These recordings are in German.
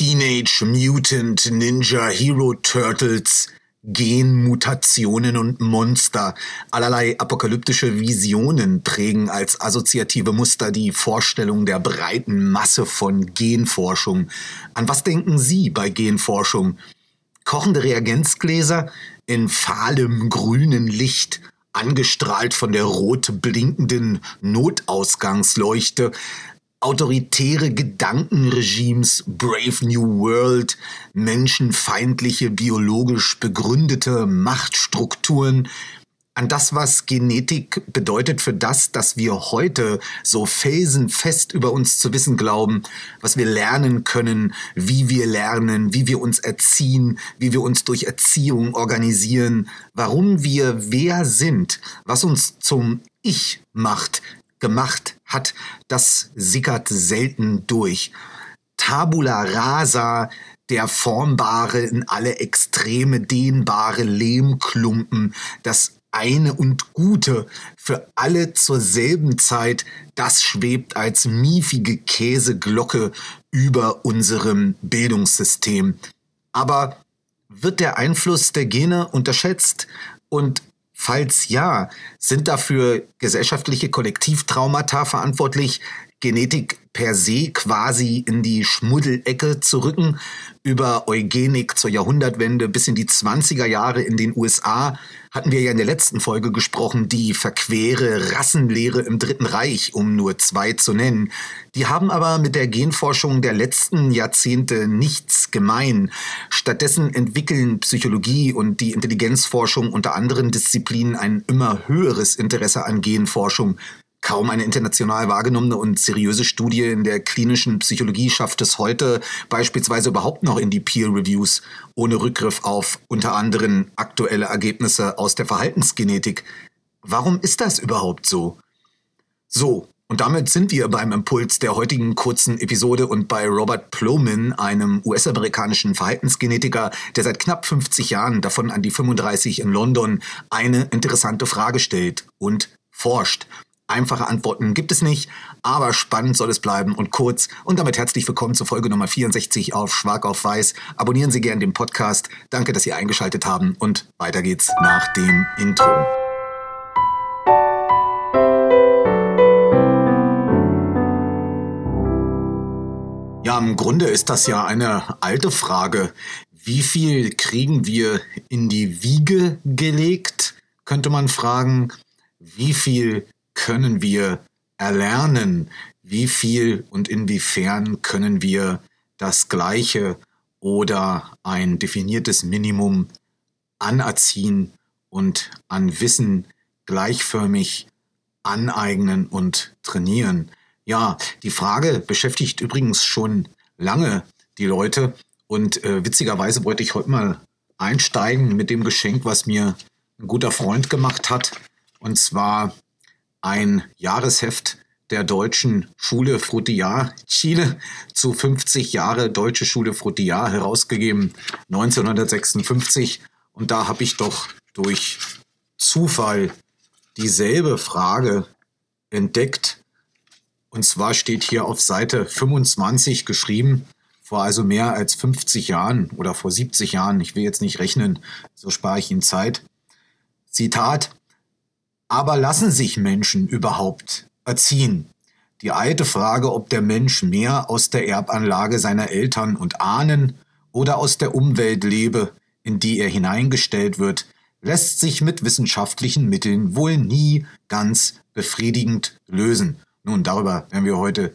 Teenage Mutant Ninja Hero Turtles, Genmutationen und Monster, allerlei apokalyptische Visionen prägen als assoziative Muster die Vorstellung der breiten Masse von Genforschung. An was denken Sie bei Genforschung? Kochende Reagenzgläser in fahlem grünen Licht, angestrahlt von der rot blinkenden Notausgangsleuchte, autoritäre Gedankenregimes, Brave New World, menschenfeindliche, biologisch begründete Machtstrukturen, an das, was Genetik bedeutet für das, dass wir heute so felsenfest über uns zu wissen glauben, was wir lernen können, wie wir lernen, wie wir uns erziehen, wie wir uns durch Erziehung organisieren, warum wir wer sind, was uns zum Ich macht, gemacht hat, das sickert selten durch. Tabula rasa, der formbare, in alle Extreme dehnbare Lehmklumpen, das eine und Gute für alle zur selben Zeit, das schwebt als miefige Käseglocke über unserem Bildungssystem. Aber wird der Einfluss der Gene unterschätzt und Falls ja, sind dafür gesellschaftliche Kollektivtraumata verantwortlich, Genetik per se quasi in die Schmuddelecke zu rücken, über Eugenik zur Jahrhundertwende bis in die 20er Jahre in den USA hatten wir ja in der letzten Folge gesprochen, die verquere Rassenlehre im Dritten Reich, um nur zwei zu nennen. Die haben aber mit der Genforschung der letzten Jahrzehnte nichts gemein. Stattdessen entwickeln Psychologie und die Intelligenzforschung unter anderen Disziplinen ein immer höheres Interesse an Genforschung. Kaum eine international wahrgenommene und seriöse Studie in der klinischen Psychologie schafft es heute beispielsweise überhaupt noch in die Peer Reviews, ohne Rückgriff auf unter anderem aktuelle Ergebnisse aus der Verhaltensgenetik. Warum ist das überhaupt so? So, und damit sind wir beim Impuls der heutigen kurzen Episode und bei Robert Plomin, einem US-amerikanischen Verhaltensgenetiker, der seit knapp 50 Jahren, davon an die 35 in London, eine interessante Frage stellt und forscht. Einfache Antworten gibt es nicht, aber spannend soll es bleiben und kurz. Und damit herzlich willkommen zur Folge Nummer 64 auf Schwarz auf Weiß. Abonnieren Sie gerne den Podcast. Danke, dass Sie eingeschaltet haben und weiter geht's nach dem Intro. Ja, im Grunde ist das ja eine alte Frage. Wie viel kriegen wir in die Wiege gelegt? Könnte man fragen. Wie viel können wir erlernen? Wie viel und inwiefern können wir das Gleiche oder ein definiertes Minimum anerziehen und an Wissen gleichförmig aneignen und trainieren? Ja, die Frage beschäftigt übrigens schon lange die Leute und äh, witzigerweise wollte ich heute mal einsteigen mit dem Geschenk, was mir ein guter Freund gemacht hat. Und zwar ein Jahresheft der deutschen Schule Frutillar Chile zu 50 Jahre Deutsche Schule Frutillar herausgegeben 1956 und da habe ich doch durch Zufall dieselbe Frage entdeckt und zwar steht hier auf Seite 25 geschrieben vor also mehr als 50 Jahren oder vor 70 Jahren, ich will jetzt nicht rechnen, so spare ich Ihnen Zeit. Zitat aber lassen sich Menschen überhaupt erziehen? Die alte Frage, ob der Mensch mehr aus der Erbanlage seiner Eltern und Ahnen oder aus der Umwelt lebe, in die er hineingestellt wird, lässt sich mit wissenschaftlichen Mitteln wohl nie ganz befriedigend lösen. Nun, darüber werden wir heute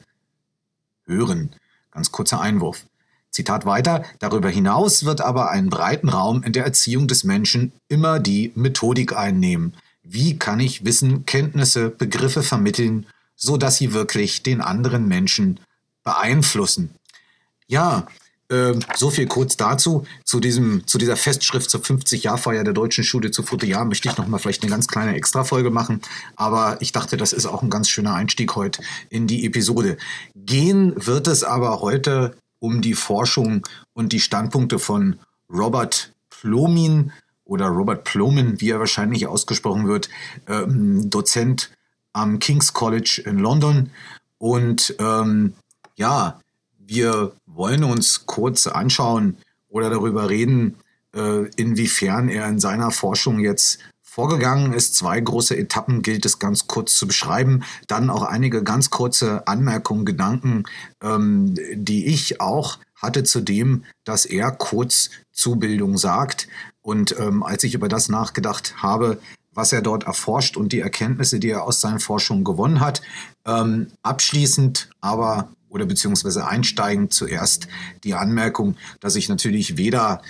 hören. Ganz kurzer Einwurf. Zitat weiter, darüber hinaus wird aber einen breiten Raum in der Erziehung des Menschen immer die Methodik einnehmen, wie kann ich Wissen, Kenntnisse, Begriffe vermitteln, so dass sie wirklich den anderen Menschen beeinflussen? Ja, äh, so viel kurz dazu. Zu, diesem, zu dieser Festschrift zur 50-Jahr-Feier der Deutschen Schule zu Fotojahr möchte ich noch mal vielleicht eine ganz kleine Extrafolge machen. Aber ich dachte, das ist auch ein ganz schöner Einstieg heute in die Episode. Gehen wird es aber heute um die Forschung und die Standpunkte von Robert Plomin, oder Robert Plomin, wie er wahrscheinlich ausgesprochen wird, ähm, Dozent am King's College in London. Und ähm, ja, Wir wollen uns kurz anschauen oder darüber reden, äh, inwiefern er in seiner Forschung jetzt vorgegangen ist. Zwei große Etappen gilt es ganz kurz zu beschreiben. Dann auch einige ganz kurze Anmerkungen, Gedanken, ähm, die ich auch hatte zu dem, dass er kurz Zubildung sagt. Und ähm, als ich über das nachgedacht habe, was er dort erforscht und die Erkenntnisse, die er aus seinen Forschungen gewonnen hat, ähm, abschließend aber oder beziehungsweise einsteigend zuerst die Anmerkung, dass ich natürlich weder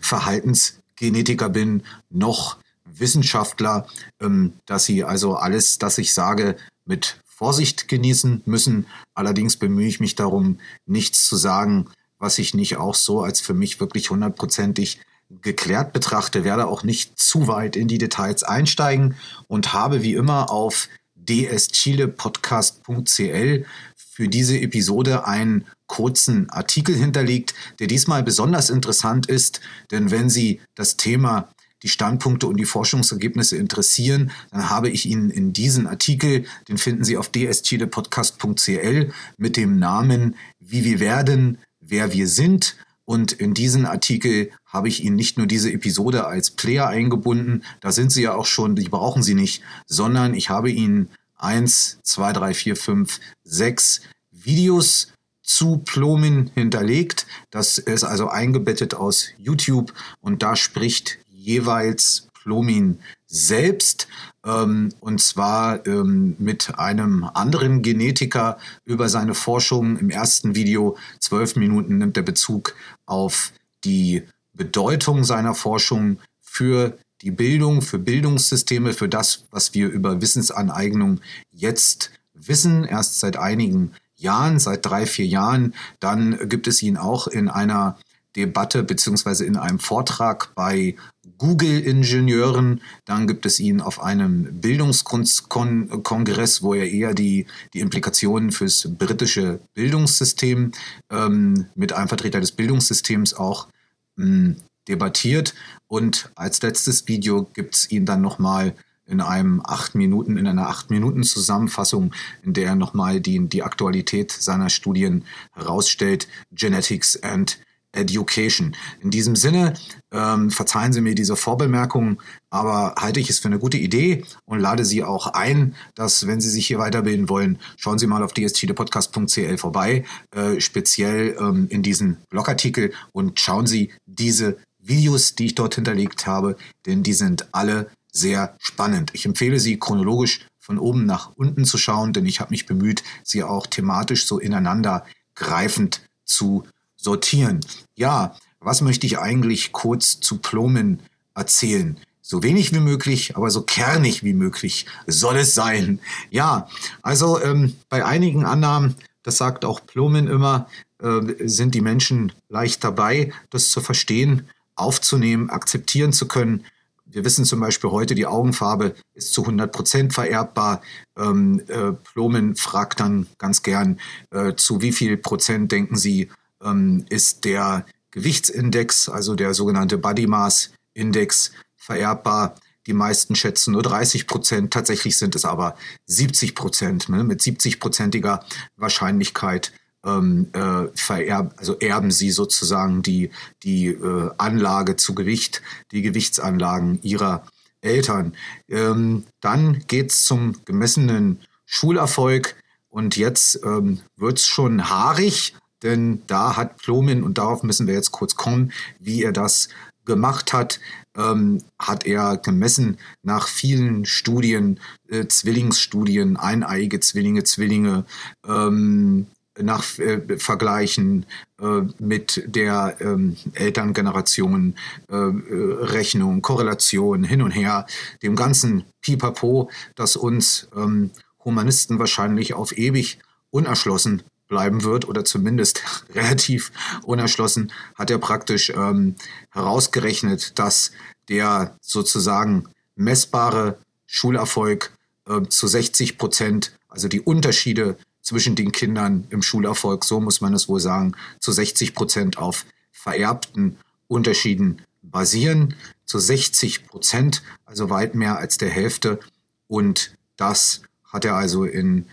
Verhaltensgenetiker bin noch Wissenschaftler, ähm, dass sie also alles, das ich sage, mit Vorsicht genießen müssen. Allerdings bemühe ich mich darum, nichts zu sagen, was ich nicht auch so als für mich wirklich hundertprozentig geklärt betrachte, werde auch nicht zu weit in die Details einsteigen und habe wie immer auf dschilepodcast.cl für diese Episode einen kurzen Artikel hinterlegt, der diesmal besonders interessant ist, denn wenn Sie das Thema die Standpunkte und die Forschungsergebnisse interessieren, dann habe ich Ihnen in diesen Artikel, den finden Sie auf dschilepodcast.cl mit dem Namen Wie wir werden, wer wir sind. Und in diesen Artikel habe ich Ihnen nicht nur diese Episode als Player eingebunden, da sind Sie ja auch schon, die brauchen Sie nicht, sondern ich habe Ihnen eins, zwei, drei, vier, fünf, sechs Videos zu Plomin hinterlegt. Das ist also eingebettet aus YouTube und da spricht jeweils Plomin selbst ähm, und zwar ähm, mit einem anderen Genetiker über seine Forschung. Im ersten Video, zwölf Minuten, nimmt er Bezug auf die Bedeutung seiner Forschung für die Bildung, für Bildungssysteme, für das, was wir über Wissensaneignung jetzt wissen, erst seit einigen Jahren, seit drei, vier Jahren. Dann gibt es ihn auch in einer Debatte beziehungsweise in einem Vortrag bei Google-Ingenieuren. Dann gibt es ihn auf einem Bildungskongress, wo er eher die, die Implikationen fürs britische Bildungssystem ähm, mit einem Vertreter des Bildungssystems auch ähm, debattiert. Und als letztes Video gibt es ihn dann nochmal in einem acht Minuten, in einer acht Minuten Zusammenfassung, in der er nochmal die, die Aktualität seiner Studien herausstellt, Genetics and Education. In diesem Sinne, ähm, verzeihen Sie mir diese Vorbemerkungen, aber halte ich es für eine gute Idee und lade Sie auch ein, dass, wenn Sie sich hier weiterbilden wollen, schauen Sie mal auf dstdepodcast.cl vorbei, äh, speziell ähm, in diesen Blogartikel und schauen Sie diese Videos, die ich dort hinterlegt habe, denn die sind alle sehr spannend. Ich empfehle Sie chronologisch von oben nach unten zu schauen, denn ich habe mich bemüht, sie auch thematisch so ineinander greifend zu sortieren. Ja, was möchte ich eigentlich kurz zu Plomen erzählen? So wenig wie möglich, aber so kernig wie möglich soll es sein. Ja, also ähm, bei einigen Annahmen, das sagt auch Plomen immer, äh, sind die Menschen leicht dabei, das zu verstehen, aufzunehmen, akzeptieren zu können. Wir wissen zum Beispiel heute, die Augenfarbe ist zu 100 Prozent vererbbar. Ähm, äh, Plomen fragt dann ganz gern, äh, zu wie viel Prozent denken Sie, ähm, ist der Gewichtsindex, also der sogenannte Body Mass Index, vererbbar. Die meisten schätzen nur 30 Prozent, tatsächlich sind es aber 70 Prozent. Ne? Mit 70-prozentiger Wahrscheinlichkeit ähm, äh, vererben, also erben sie sozusagen die, die äh, Anlage zu Gewicht, die Gewichtsanlagen ihrer Eltern. Ähm, dann geht es zum gemessenen Schulerfolg und jetzt ähm, wird es schon haarig, denn da hat Plomin, und darauf müssen wir jetzt kurz kommen, wie er das gemacht hat, ähm, hat er gemessen nach vielen Studien, äh, Zwillingsstudien, eineiige Zwillinge, Zwillinge, ähm, nach äh, Vergleichen äh, mit der ähm, Elterngeneration, äh, äh Rechnung, Korrelation hin und her, dem ganzen Pipapo, das uns ähm, Humanisten wahrscheinlich auf ewig unerschlossen bleiben wird oder zumindest relativ unerschlossen, hat er praktisch ähm, herausgerechnet, dass der sozusagen messbare Schulerfolg äh, zu 60 Prozent, also die Unterschiede zwischen den Kindern im Schulerfolg, so muss man es wohl sagen, zu 60 Prozent auf vererbten Unterschieden basieren, zu 60 Prozent, also weit mehr als der Hälfte. Und das hat er also in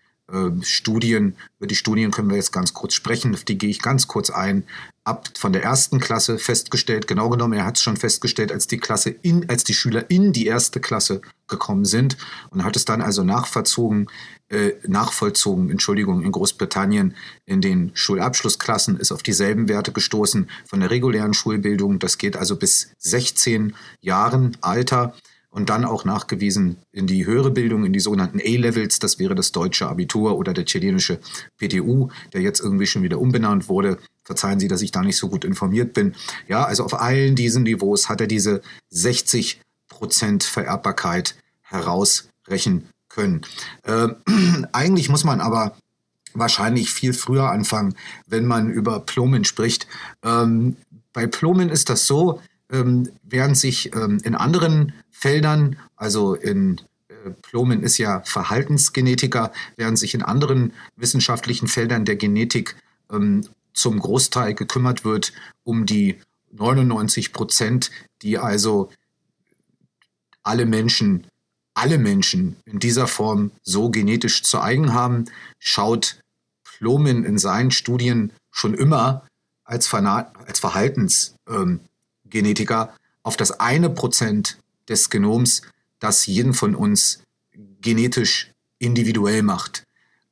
Studien, über die Studien können wir jetzt ganz kurz sprechen, auf die gehe ich ganz kurz ein. Ab von der ersten Klasse festgestellt, genau genommen, er hat es schon festgestellt, als die Klasse in, als die Schüler in die erste Klasse gekommen sind und hat es dann also nachverzogen, äh, nachvollzogen, Entschuldigung, in Großbritannien in den Schulabschlussklassen ist auf dieselben Werte gestoßen von der regulären Schulbildung. Das geht also bis 16 Jahren Alter und dann auch nachgewiesen in die höhere Bildung, in die sogenannten A-Levels. Das wäre das deutsche Abitur oder der chilenische PTU, der jetzt irgendwie schon wieder umbenannt wurde. Verzeihen Sie, dass ich da nicht so gut informiert bin. Ja, also auf allen diesen Niveaus hat er diese 60 Prozent Vererbbarkeit herausrechnen können. Äh, eigentlich muss man aber wahrscheinlich viel früher anfangen, wenn man über Plomen spricht. Ähm, bei Plomen ist das so, ähm, während sich ähm, in anderen Feldern, also in äh, Plomen ist ja Verhaltensgenetiker, während sich in anderen wissenschaftlichen Feldern der Genetik ähm, zum Großteil gekümmert wird um die 99 Prozent, die also alle Menschen, alle Menschen in dieser Form so genetisch zu eigen haben, schaut Plomin in seinen Studien schon immer als, Verhaltensgenetiker auf das eine Prozent des Genoms, das jeden von uns genetisch individuell macht.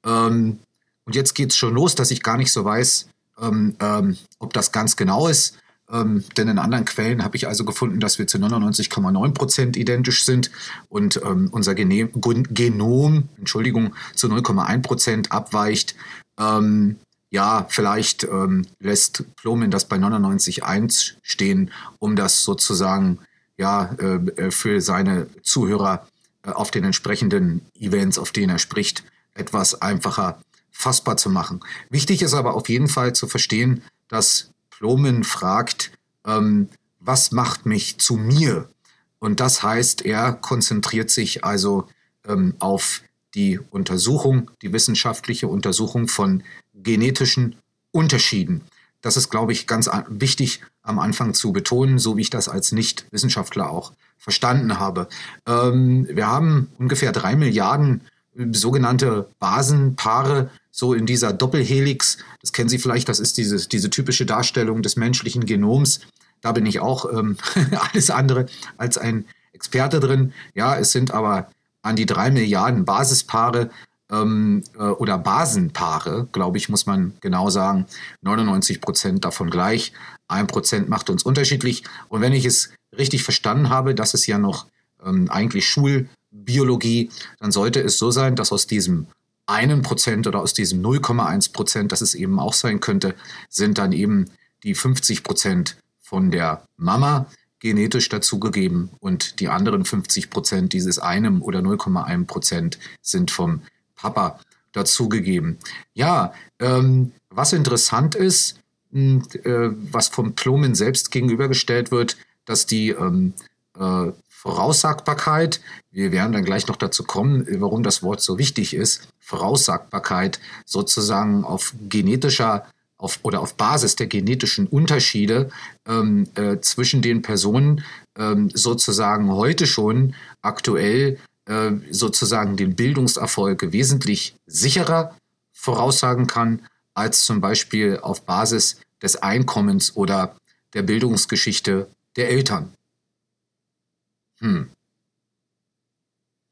Ähm, und jetzt geht es schon los, dass ich gar nicht so weiß, ähm, ähm, ob das ganz genau ist. Ähm, denn in anderen Quellen habe ich also gefunden, dass wir zu 99,9 Prozent identisch sind und ähm, unser Gene Genom, Entschuldigung, zu 0,1 Prozent abweicht. Ähm, ja, vielleicht lässt Plomin das bei 99,1 stehen, um das sozusagen ja, äh, für seine Zuhörer äh, auf den entsprechenden Events, auf denen er spricht, etwas einfacher fassbar zu machen. Wichtig ist aber auf jeden Fall zu verstehen, dass Plomen fragt, ähm, was macht mich zu mir? Und das heißt, er konzentriert sich also ähm, auf die Untersuchung, die wissenschaftliche Untersuchung von genetischen Unterschieden. Das ist, glaube ich, ganz wichtig am Anfang zu betonen, so wie ich das als Nicht-Wissenschaftler auch verstanden habe. Ähm, wir haben ungefähr drei Milliarden äh, sogenannte Basenpaare, so in dieser Doppelhelix. Das kennen Sie vielleicht, das ist diese, diese typische Darstellung des menschlichen Genoms. Da bin ich auch ähm, alles andere als ein Experte drin. Ja, es sind aber an die drei Milliarden Basispaare ähm, äh, oder Basenpaare, glaube ich, muss man genau sagen. 99 Prozent davon gleich. Ein Prozent macht uns unterschiedlich. Und wenn ich es richtig verstanden habe, das ist ja noch ähm, eigentlich Schulbiologie, dann sollte es so sein, dass aus diesem einen Prozent oder aus diesem 0,1 Prozent, das es eben auch sein könnte, sind dann eben die 50 Prozent von der Mama genetisch dazugegeben und die anderen 50 Prozent dieses einem oder 0,1 Prozent sind vom Papa dazugegeben. Ja, ähm, was interessant ist, was vom Plomen selbst gegenübergestellt wird, dass die ähm, äh, Voraussagbarkeit, wir werden dann gleich noch dazu kommen, warum das Wort so wichtig ist, Voraussagbarkeit sozusagen auf genetischer auf, oder auf Basis der genetischen Unterschiede ähm, äh, zwischen den Personen ähm, sozusagen heute schon aktuell äh, sozusagen den Bildungserfolg wesentlich sicherer voraussagen kann, als zum Beispiel auf Basis des Einkommens oder der Bildungsgeschichte der Eltern. Hm.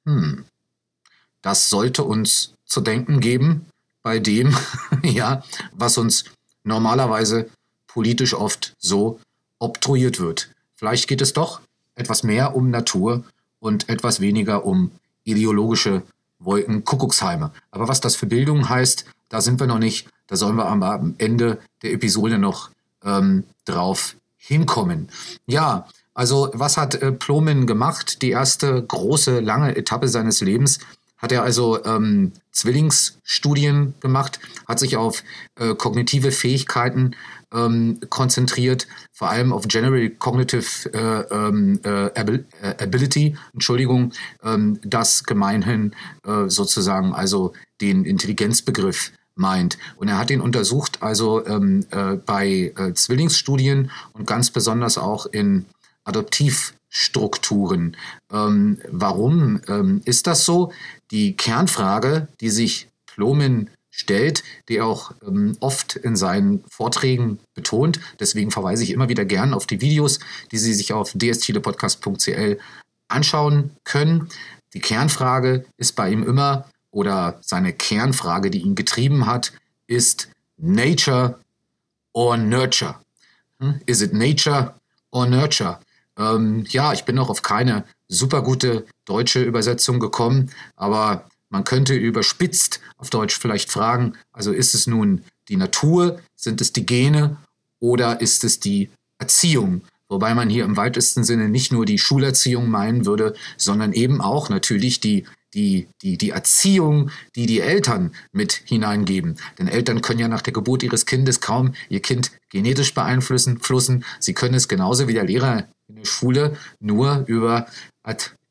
Hm. Das sollte uns zu denken geben bei dem, ja, was uns normalerweise politisch oft so obtruiert wird. Vielleicht geht es doch etwas mehr um Natur und etwas weniger um ideologische Wolkenkuckucksheime. Aber was das für Bildung heißt, da sind wir noch nicht. Da sollen wir am Ende der Episode noch ähm, drauf hinkommen. Ja, also was hat äh, Plomin gemacht? Die erste große, lange Etappe seines Lebens hat er also ähm, Zwillingsstudien gemacht, hat sich auf äh, kognitive Fähigkeiten ähm, konzentriert, vor allem auf General Cognitive äh, ähm, äh, äh, Ability, Entschuldigung, ähm, das gemeinhin äh, sozusagen also den Intelligenzbegriff meint. Und er hat ihn untersucht, also ähm, äh, bei äh, Zwillingsstudien und ganz besonders auch in Adoptivstrukturen. Ähm, warum ähm, ist das so? Die Kernfrage, die sich Plomin stellt, die auch ähm, oft in seinen Vorträgen betont. Deswegen verweise ich immer wieder gern auf die Videos, die Sie sich auf dschilepodcast.cl anschauen können. Die Kernfrage ist bei ihm immer, oder seine Kernfrage, die ihn getrieben hat, ist Nature or Nurture. Hm? Is it Nature or Nurture? Ähm, ja, ich bin noch auf keine super gute deutsche Übersetzung gekommen, aber man könnte überspitzt auf Deutsch vielleicht fragen, also ist es nun die Natur, sind es die Gene oder ist es die Erziehung? Wobei man hier im weitesten Sinne nicht nur die Schulerziehung meinen würde, sondern eben auch natürlich die, die, die, die Erziehung, die die Eltern mit hineingeben. Denn Eltern können ja nach der Geburt ihres Kindes kaum ihr Kind genetisch beeinflussen. Flussen. Sie können es genauso wie der Lehrer in der Schule nur über,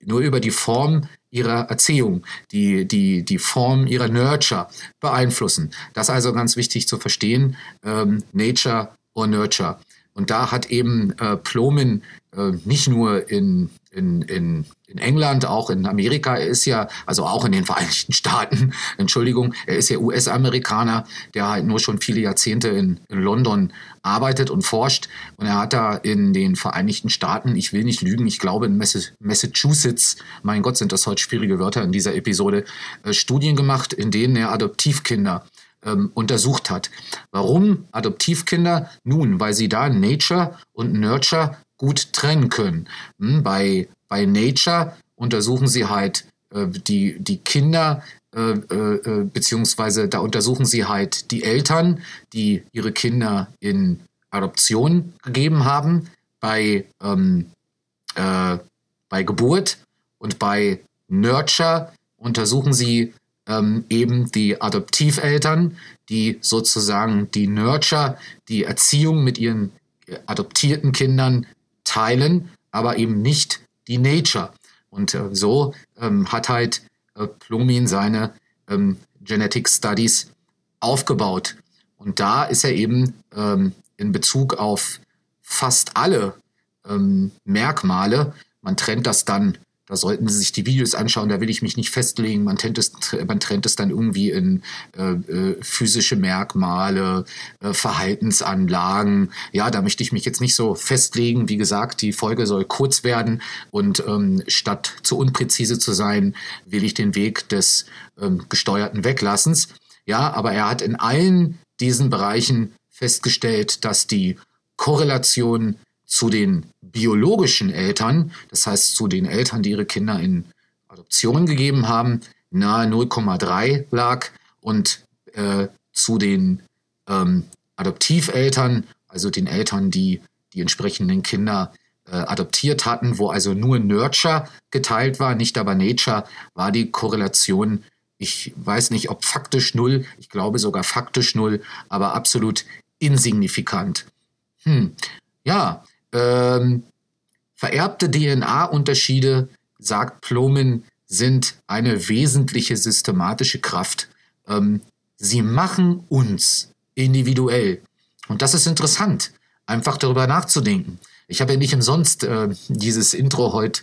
nur über die Form ihrer Erziehung, die, die, die Form ihrer Nurture beeinflussen. Das ist also ganz wichtig zu verstehen, ähm, Nature or Nurture. Und da hat eben äh, Plomin äh, nicht nur in, in, in, in England, auch in Amerika, er ist ja, also auch in den Vereinigten Staaten, Entschuldigung, er ist ja US-Amerikaner, der halt nur schon viele Jahrzehnte in, in London arbeitet und forscht. Und er hat da in den Vereinigten Staaten, ich will nicht lügen, ich glaube in Massachusetts, mein Gott, sind das heute schwierige Wörter in dieser Episode, äh, Studien gemacht, in denen er Adoptivkinder ähm, untersucht hat. Warum Adoptivkinder? Nun, weil sie da Nature und Nurture gut trennen können. Hm, bei, bei Nature untersuchen sie halt äh, die, die Kinder, äh, äh, äh, beziehungsweise da untersuchen sie halt die Eltern, die ihre Kinder in Adoption gegeben haben, bei, ähm, äh, bei Geburt und bei Nurture untersuchen sie ähm, eben die Adoptiveltern, die sozusagen die Nurture, die Erziehung mit ihren adoptierten Kindern teilen, aber eben nicht die Nature. Und äh, so ähm, hat halt äh, Plomin seine ähm, Genetic Studies aufgebaut. Und da ist er eben ähm, in Bezug auf fast alle ähm, Merkmale, man trennt das dann da sollten Sie sich die Videos anschauen, da will ich mich nicht festlegen. Man trennt es, man trennt es dann irgendwie in äh, äh, physische Merkmale, äh, Verhaltensanlagen. Ja, da möchte ich mich jetzt nicht so festlegen. Wie gesagt, die Folge soll kurz werden und ähm, statt zu unpräzise zu sein, will ich den Weg des ähm, gesteuerten Weglassens. Ja, aber er hat in allen diesen Bereichen festgestellt, dass die Korrelation zu den biologischen Eltern, das heißt zu den Eltern, die ihre Kinder in Adoption gegeben haben, nahe 0,3 lag und äh, zu den ähm, Adoptiveltern, also den Eltern, die die entsprechenden Kinder äh, adoptiert hatten, wo also nur Nurture geteilt war, nicht aber Nature, war die Korrelation, ich weiß nicht, ob faktisch null, ich glaube sogar faktisch null, aber absolut insignifikant. Hm. Ja, ähm, vererbte DNA-Unterschiede, sagt Plomin, sind eine wesentliche systematische Kraft. Ähm, sie machen uns individuell. Und das ist interessant, einfach darüber nachzudenken. Ich habe ja nicht umsonst äh, dieses Intro heute,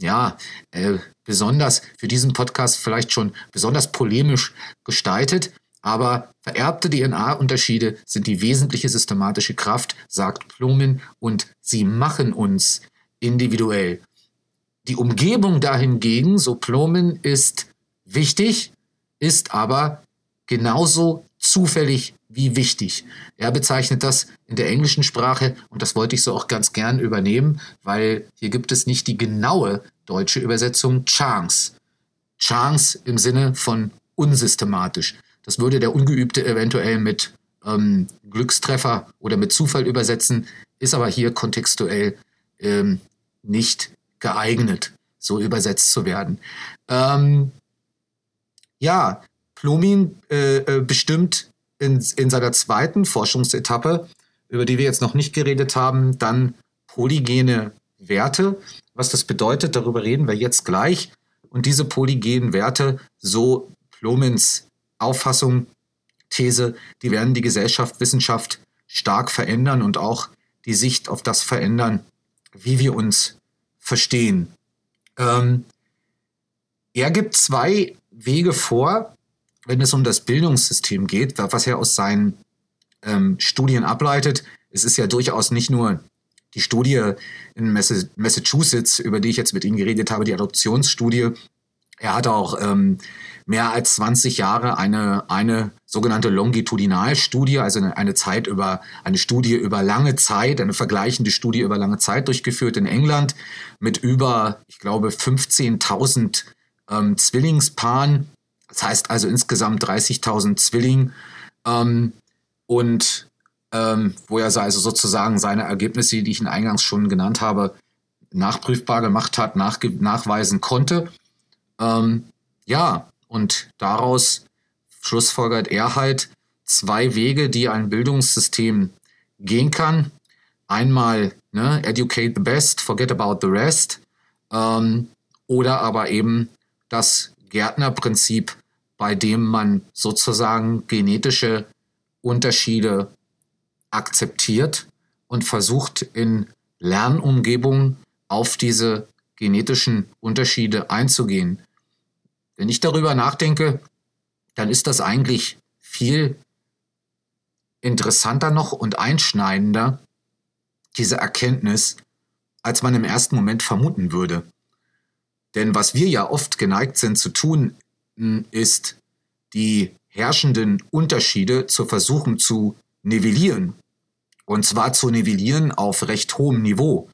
ja, äh, besonders für diesen Podcast vielleicht schon besonders polemisch gestaltet, aber vererbte DNA-Unterschiede sind die wesentliche systematische Kraft, sagt Plomin, und sie machen uns individuell. Die Umgebung dahingegen, so Plomin, ist wichtig, ist aber genauso zufällig wie wichtig. Er bezeichnet das in der englischen Sprache und das wollte ich so auch ganz gern übernehmen, weil hier gibt es nicht die genaue deutsche Übersetzung Chance. Chance im Sinne von unsystematisch. Das würde der Ungeübte eventuell mit ähm, Glückstreffer oder mit Zufall übersetzen, ist aber hier kontextuell ähm, nicht geeignet, so übersetzt zu werden. Ähm, ja, Plomin äh, äh, bestimmt in, in seiner zweiten Forschungsetappe, über die wir jetzt noch nicht geredet haben, dann polygene Werte. Was das bedeutet, darüber reden wir jetzt gleich. Und diese polygenen Werte, so Plomins Auffassung, These, die werden die Gesellschaft, Wissenschaft stark verändern und auch die Sicht auf das verändern, wie wir uns verstehen. Ähm, er gibt zwei Wege vor, wenn es um das Bildungssystem geht, was er aus seinen ähm, Studien ableitet. Es ist ja durchaus nicht nur die Studie in Massachusetts, über die ich jetzt mit Ihnen geredet habe, die Adoptionsstudie. Er hat auch ähm, mehr als 20 Jahre eine, eine sogenannte Longitudinalstudie, also eine, Zeit über, eine Studie über lange Zeit, eine vergleichende Studie über lange Zeit durchgeführt in England mit über, ich glaube, 15.000 ähm, Zwillingspaaren. Das heißt also insgesamt 30.000 Zwilling. Ähm, und ähm, wo er also sozusagen seine Ergebnisse, die ich in eingangs schon genannt habe, nachprüfbar gemacht hat, nachweisen konnte. Ähm, ja, und daraus schlussfolgert er halt zwei Wege, die ein Bildungssystem gehen kann. Einmal ne, educate the best, forget about the rest. Ähm, oder aber eben das Gärtnerprinzip, bei dem man sozusagen genetische Unterschiede akzeptiert und versucht in Lernumgebungen auf diese genetischen Unterschiede einzugehen. Wenn ich darüber nachdenke, dann ist das eigentlich viel interessanter noch und einschneidender, diese Erkenntnis, als man im ersten Moment vermuten würde. Denn was wir ja oft geneigt sind zu tun, ist, die herrschenden Unterschiede zu versuchen zu nivellieren. Und zwar zu nivellieren auf recht hohem Niveau.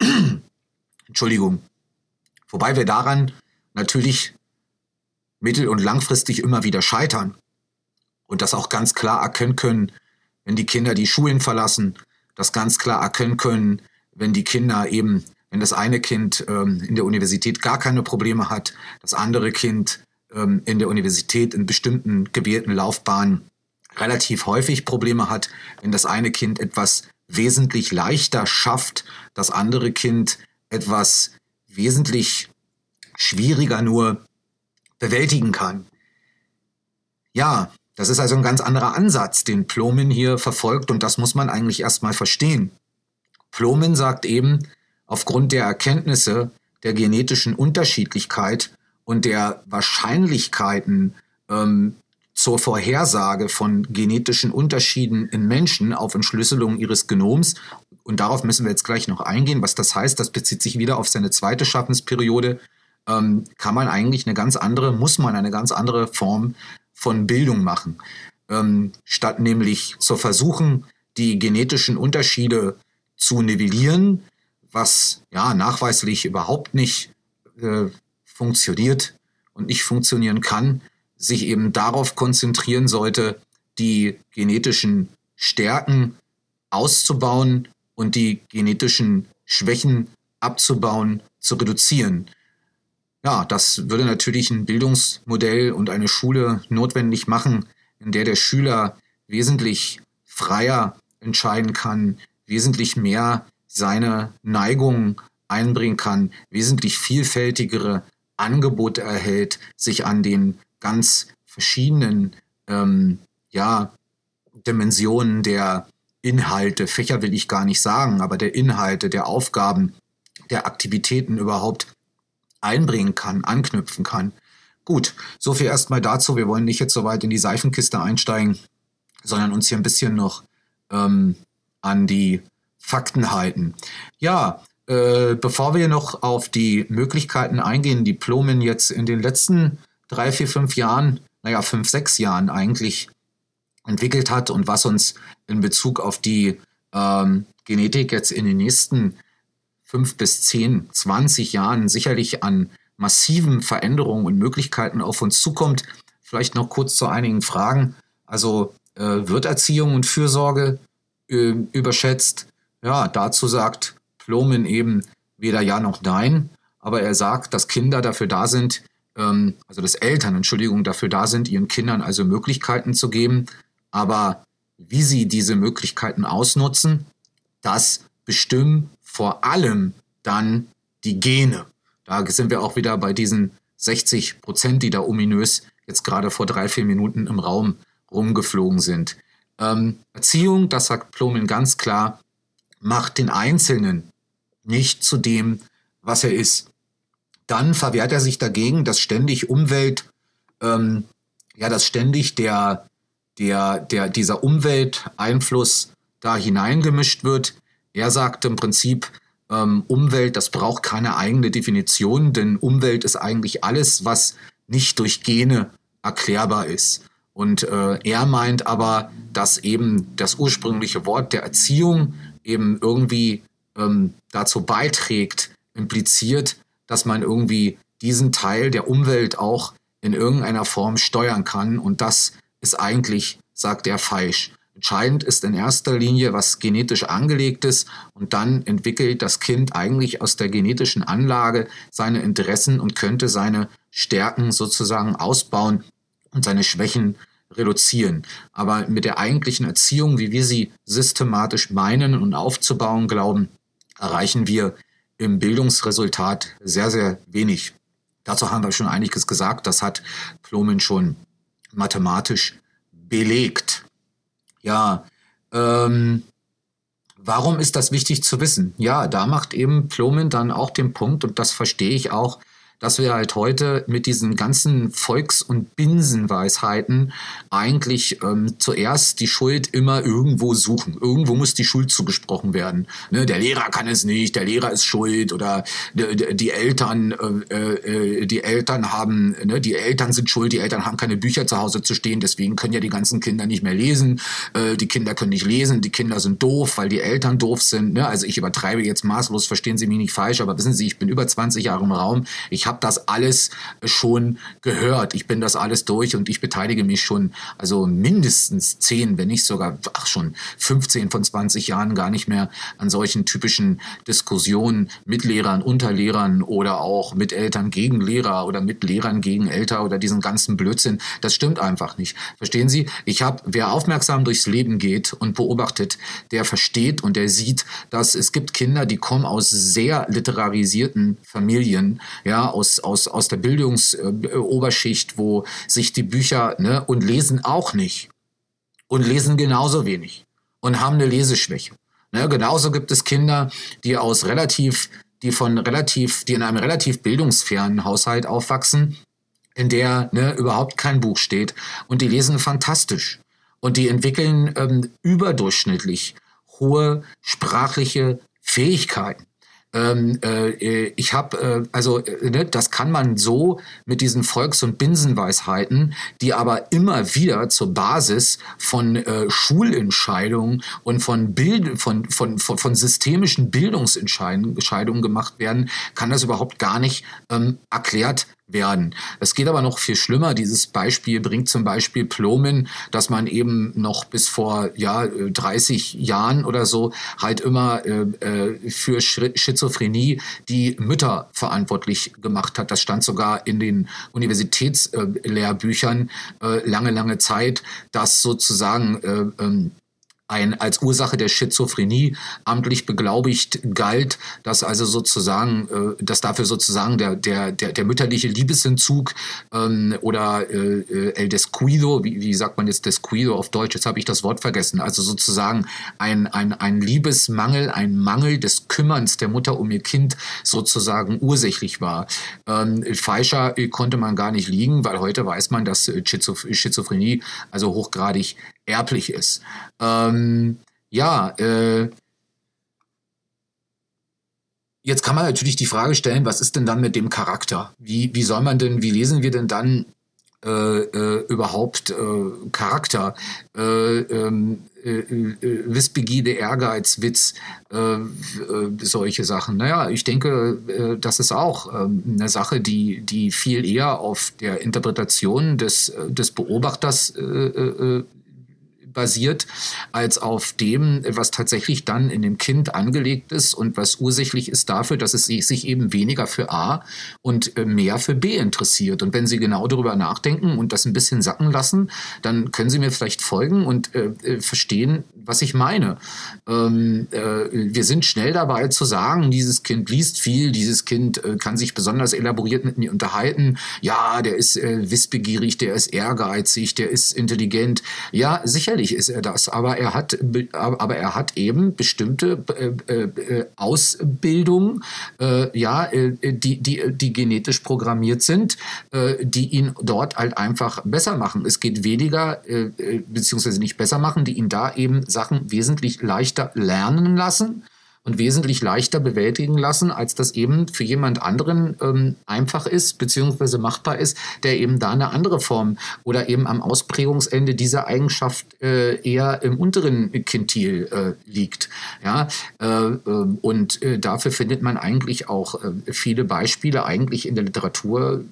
Entschuldigung. Wobei wir daran natürlich mittel- und langfristig immer wieder scheitern. Und das auch ganz klar erkennen können, wenn die Kinder die Schulen verlassen, das ganz klar erkennen können, wenn die Kinder eben, wenn das eine Kind ähm, in der Universität gar keine Probleme hat, das andere Kind ähm, in der Universität in bestimmten gewählten Laufbahnen relativ häufig Probleme hat, wenn das eine Kind etwas wesentlich leichter schafft, das andere Kind etwas wesentlich schwieriger nur bewältigen kann. Ja, das ist also ein ganz anderer Ansatz, den Plomin hier verfolgt und das muss man eigentlich erstmal verstehen. Plomin sagt eben, aufgrund der Erkenntnisse der genetischen Unterschiedlichkeit und der Wahrscheinlichkeiten ähm, zur Vorhersage von genetischen Unterschieden in Menschen auf Entschlüsselung ihres Genoms. Und darauf müssen wir jetzt gleich noch eingehen, was das heißt. Das bezieht sich wieder auf seine zweite Schaffensperiode ähm, kann man eigentlich eine ganz andere, muss man eine ganz andere Form von Bildung machen. Ähm, statt nämlich zu versuchen, die genetischen Unterschiede zu nivellieren, was ja nachweislich überhaupt nicht äh, funktioniert und nicht funktionieren kann, sich eben darauf konzentrieren sollte, die genetischen Stärken auszubauen und die genetischen Schwächen abzubauen, zu reduzieren. Ja, das würde natürlich ein Bildungsmodell und eine Schule notwendig machen, in der der Schüler wesentlich freier entscheiden kann, wesentlich mehr seine Neigungen einbringen kann, wesentlich vielfältigere Angebote erhält, sich an den ganz verschiedenen ähm, ja, Dimensionen der Inhalte, Fächer will ich gar nicht sagen, aber der Inhalte, der Aufgaben, der Aktivitäten überhaupt einbringen kann, anknüpfen kann. Gut, so viel erstmal dazu. Wir wollen nicht jetzt so weit in die Seifenkiste einsteigen, sondern uns hier ein bisschen noch ähm, an die Fakten halten. Ja, äh, bevor wir noch auf die Möglichkeiten eingehen, die Plomen jetzt in den letzten drei, vier, fünf Jahren, naja, fünf, sechs Jahren eigentlich entwickelt hat und was uns in Bezug auf die ähm, Genetik jetzt in den nächsten fünf bis zehn, zwanzig Jahren sicherlich an massiven Veränderungen und Möglichkeiten auf uns zukommt. Vielleicht noch kurz zu einigen Fragen. Also äh, wird Erziehung und Fürsorge äh, überschätzt? Ja, dazu sagt Plomin eben weder ja noch nein, aber er sagt, dass Kinder dafür da sind, ähm, also dass Eltern, Entschuldigung, dafür da sind, ihren Kindern also Möglichkeiten zu geben, aber wie sie diese Möglichkeiten ausnutzen, das bestimmen vor allem dann die Gene. Da sind wir auch wieder bei diesen 60 Prozent, die da ominös jetzt gerade vor drei, vier Minuten im Raum rumgeflogen sind. Ähm, Erziehung, das sagt Plomin ganz klar, macht den Einzelnen nicht zu dem, was er ist. Dann verwehrt er sich dagegen, dass ständig Umwelt, ähm, ja, dass ständig der, der, der, dieser Umwelteinfluss da hineingemischt wird. Er sagt im Prinzip, ähm, Umwelt, das braucht keine eigene Definition, denn Umwelt ist eigentlich alles, was nicht durch Gene erklärbar ist. Und äh, er meint aber, dass eben das ursprüngliche Wort der Erziehung eben irgendwie ähm, dazu beiträgt, impliziert, dass man irgendwie diesen Teil der Umwelt auch in irgendeiner Form steuern kann. Und das ist eigentlich, sagt er, falsch. Entscheidend ist in erster Linie, was genetisch angelegt ist und dann entwickelt das Kind eigentlich aus der genetischen Anlage seine Interessen und könnte seine Stärken sozusagen ausbauen und seine Schwächen reduzieren. Aber mit der eigentlichen Erziehung, wie wir sie systematisch meinen und aufzubauen glauben, erreichen wir im Bildungsresultat sehr, sehr wenig. Dazu haben wir schon einiges gesagt. Das hat Plomin schon mathematisch belegt. Ja, ähm, warum ist das wichtig zu wissen? Ja, da macht eben Plomin dann auch den Punkt, und das verstehe ich auch, dass wir halt heute mit diesen ganzen Volks- und Binsenweisheiten eigentlich ähm, zuerst die Schuld immer irgendwo suchen. Irgendwo muss die Schuld zugesprochen werden. Ne, der Lehrer kann es nicht, der Lehrer ist schuld oder die, Eltern, äh, äh, die Eltern haben, ne, die Eltern sind schuld, die Eltern haben keine Bücher zu Hause zu stehen, deswegen können ja die ganzen Kinder nicht mehr lesen. Äh, die Kinder können nicht lesen, die Kinder sind doof, weil die Eltern doof sind. Ne? Also ich übertreibe jetzt maßlos, verstehen Sie mich nicht falsch, aber wissen Sie, ich bin über 20 Jahre im Raum. Ich habe das alles schon gehört. Ich bin das alles durch und ich beteilige mich schon, also mindestens 10, wenn nicht sogar, ach schon 15 von 20 Jahren gar nicht mehr an solchen typischen Diskussionen mit Lehrern, unter Lehrern oder auch mit Eltern gegen Lehrer oder mit Lehrern gegen Eltern oder diesen ganzen Blödsinn. Das stimmt einfach nicht. Verstehen Sie? Ich habe, wer aufmerksam durchs Leben geht und beobachtet, der versteht und der sieht, dass es gibt Kinder, die kommen aus sehr literarisierten Familien, ja, aus, aus, aus der Bildungsoberschicht, wo sich die Bücher ne, und lesen auch nicht und lesen genauso wenig und haben eine Leseschwäche. Ne, genauso gibt es Kinder, die aus relativ, die von relativ, die in einem relativ bildungsfernen Haushalt aufwachsen, in der ne, überhaupt kein Buch steht und die lesen fantastisch und die entwickeln ähm, überdurchschnittlich hohe sprachliche Fähigkeiten. Ähm, äh, ich habe, äh, also äh, ne, das kann man so mit diesen Volks- und Binsenweisheiten, die aber immer wieder zur Basis von äh, Schulentscheidungen und von, Bild, von, von, von, von systemischen Bildungsentscheidungen gemacht werden, kann das überhaupt gar nicht ähm, erklärt werden. Es geht aber noch viel schlimmer. Dieses Beispiel bringt zum Beispiel Plomin, dass man eben noch bis vor ja, 30 Jahren oder so halt immer äh, äh für Schizophrenie die Mütter verantwortlich gemacht hat. Das stand sogar in den Universitätslehrbüchern äh, lange, lange Zeit, dass sozusagen äh, ähm, ein, als Ursache der Schizophrenie amtlich beglaubigt galt, dass also sozusagen, äh, dass dafür sozusagen der, der, der, der mütterliche Liebesentzug ähm, oder äh, äh, el descuido, wie, wie sagt man jetzt descuido auf Deutsch, jetzt habe ich das Wort vergessen, also sozusagen ein, ein, ein Liebesmangel, ein Mangel des Kümmerns der Mutter um ihr Kind sozusagen ursächlich war. Ähm, falscher konnte man gar nicht liegen, weil heute weiß man, dass Schizophrenie also hochgradig erblich ist. Ähm, ja, äh, jetzt kann man natürlich die Frage stellen, was ist denn dann mit dem Charakter? Wie, wie soll man denn, wie lesen wir denn dann äh, äh, überhaupt äh, Charakter? Äh, ähm, äh, Wissbegierde, Ehrgeiz, Witz, solche Sachen. Naja, ich denke, das ist auch ähm, eine Sache, die, die viel eher auf der Interpretation des, des Beobachters basiert, als auf dem, was tatsächlich dann in dem Kind angelegt ist und was ursächlich ist dafür, dass es sich eben weniger für A und äh, mehr für B interessiert. Und wenn Sie genau darüber nachdenken und das ein bisschen sacken lassen, dann können Sie mir vielleicht folgen und äh, äh verstehen, was ich meine. Ähm, äh, wir sind schnell dabei zu sagen, dieses Kind liest viel, dieses Kind äh, kann sich besonders elaboriert mit mir unterhalten. Ja, der ist äh, wissbegierig, der ist ehrgeizig, der ist intelligent. Ja, sicherlich ist er das, aber er hat, aber er hat eben bestimmte äh, äh, Ausbildungen, äh, ja, die, die, die genetisch programmiert sind, die ihn dort halt einfach besser machen. Es geht weniger, beziehungsweise nicht besser machen, die ihn da eben Sachen wesentlich leichter lernen lassen und wesentlich leichter bewältigen lassen, als das eben für jemand anderen ähm, einfach ist, beziehungsweise machbar ist, der eben da eine andere Form oder eben am Ausprägungsende dieser Eigenschaft äh, eher im unteren Quintil äh, liegt. Ja, äh, ähm, und äh, dafür findet man eigentlich auch äh, viele Beispiele eigentlich in der Literatur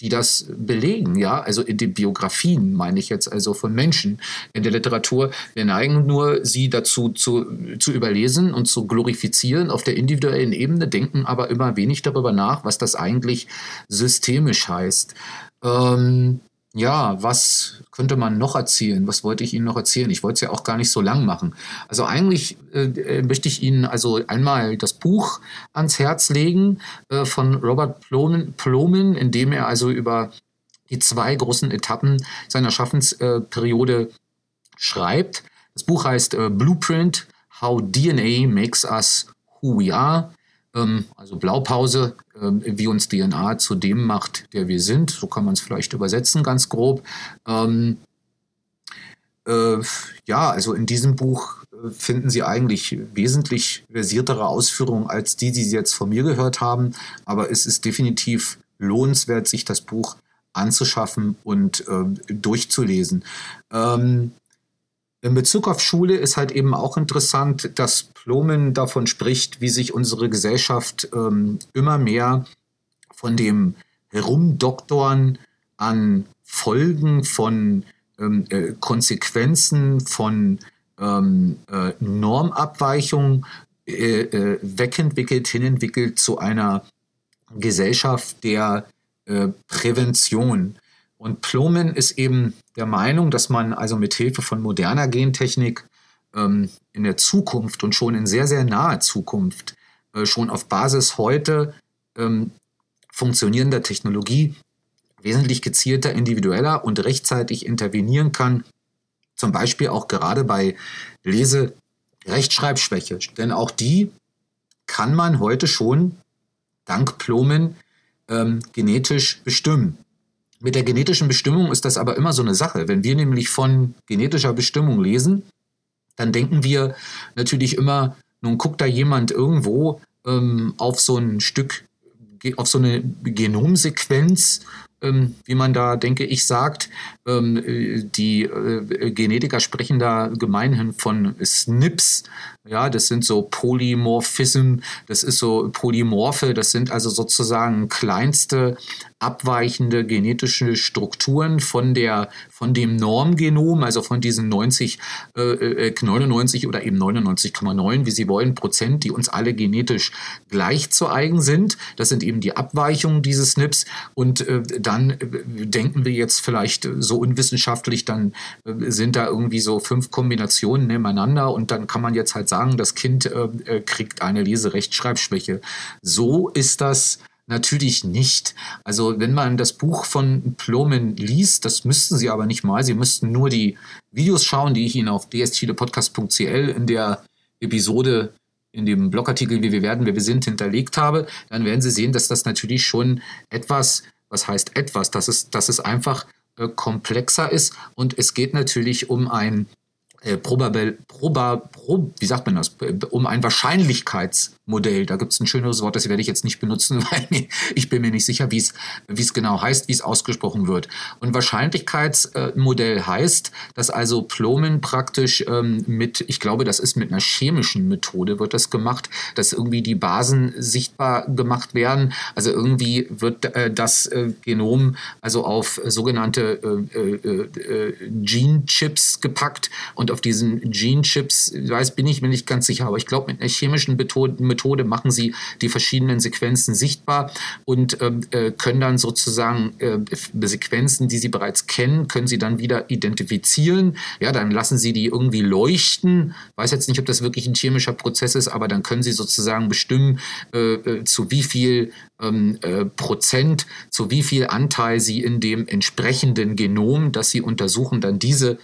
die das belegen, ja, also in den Biografien meine ich jetzt also von Menschen in der Literatur. Wir neigen nur, sie dazu zu, zu überlesen und zu glorifizieren auf der individuellen Ebene, denken aber immer wenig darüber nach, was das eigentlich systemisch heißt. Ähm, ja, was könnte man noch erzählen? Was wollte ich Ihnen noch erzählen? Ich wollte es ja auch gar nicht so lang machen. Also eigentlich äh, äh, möchte ich Ihnen also einmal das Buch ans Herz legen äh, von Robert Plomin, Plomin, in dem er also über die zwei großen Etappen seiner Schaffensperiode schreibt. Das Buch heißt äh, Blueprint, How DNA Makes Us Who We Are. Ähm, also Blaupause, ähm, wie uns DNA zu dem macht, der wir sind. So kann man es vielleicht übersetzen, ganz grob. Ähm, äh, ja, also in diesem Buch äh, finden Sie eigentlich wesentlich versiertere Ausführungen als die, die Sie jetzt von mir gehört haben. Aber es ist definitiv lohnenswert, sich das Buch anzuschaffen und äh, durchzulesen. Ähm, in Bezug auf Schule ist halt eben auch interessant, dass Plomen davon spricht, wie sich unsere Gesellschaft ähm, immer mehr von dem Herumdoktoren an Folgen von ähm, äh, Konsequenzen von ähm, äh, Normabweichungen äh, äh wegentwickelt, hinentwickelt zu einer Gesellschaft der äh, Prävention. Und Plomin ist eben der Meinung, dass man also mit Hilfe von moderner Gentechnik ähm, in der Zukunft und schon in sehr, sehr naher Zukunft, äh, schon auf Basis heute ähm, funktionierender Technologie, wesentlich gezielter, individueller und rechtzeitig intervenieren kann. Zum Beispiel auch gerade bei Lese- Rechtschreibschwäche. Denn auch die kann man heute schon dank Plomen ähm, genetisch bestimmen. Mit der genetischen Bestimmung ist das aber immer so eine Sache. Wenn wir nämlich von genetischer Bestimmung lesen, dann denken wir natürlich immer, nun guckt da jemand irgendwo ähm, auf so ein Stück, auf so eine Genomsequenz wie man da, denke ich, sagt. Ähm, äh, die äh, Genetiker sprechen da gemeinhin von SNPs. Ja, das sind so Polymorphism, das ist so Polymorphe, das sind also sozusagen kleinste abweichende genetische Strukturen von der von dem Normgenom, also von diesen 90, äh, 99 äh, oder eben 99,9, wie Sie wollen, Prozent, die uns alle genetisch gleich zu eigen sind. Das sind eben die Abweichungen dieses SNPs und äh, dann äh, denken wir jetzt vielleicht so unwissenschaftlich, dann äh, sind da irgendwie so fünf Kombinationen nebeneinander und dann kann man jetzt halt sagen, das Kind äh, kriegt eine Leserechtschreibschwäche. So ist das Natürlich nicht. Also wenn man das Buch von Plomen liest, das müssten Sie aber nicht mal. Sie müssten nur die Videos schauen, die ich Ihnen auf dschilepodcast.cl in der Episode in dem Blogartikel Wie wir werden, wer wir sind hinterlegt habe, dann werden Sie sehen, dass das natürlich schon etwas was heißt etwas? Dass es, dass es einfach äh, komplexer ist und es geht natürlich um ein äh, probabel, proba, prob, wie sagt man das, um ein Wahrscheinlichkeitsmodell. Da gibt es ein schöneres Wort, das werde ich jetzt nicht benutzen, weil ich bin mir nicht sicher, wie es genau heißt, wie es ausgesprochen wird. Und Wahrscheinlichkeitsmodell heißt, dass also Plomen praktisch ähm, mit, ich glaube, das ist mit einer chemischen Methode wird das gemacht, dass irgendwie die Basen sichtbar gemacht werden. Also irgendwie wird äh, das äh, Genom also auf sogenannte äh, äh, Gene-Chips gepackt und Und auf diesen Gene-Chips, weiß, bin ich mir nicht ganz sicher, aber ich glaube, mit einer chemischen Methode machen sie die verschiedenen Sequenzen sichtbar und ähm, äh, können dann sozusagen äh, Sequenzen, die sie bereits kennen, können sie dann wieder identifizieren. Ja, dann lassen sie die irgendwie leuchten. Weiß jetzt nicht, ob das wirklich ein chemischer Prozess ist, aber dann können sie sozusagen bestimmen, äh, äh zu wie viel ähm, äh, Prozent, zu wie viel Anteil sie in dem entsprechenden Genom, das sie untersuchen, dann diese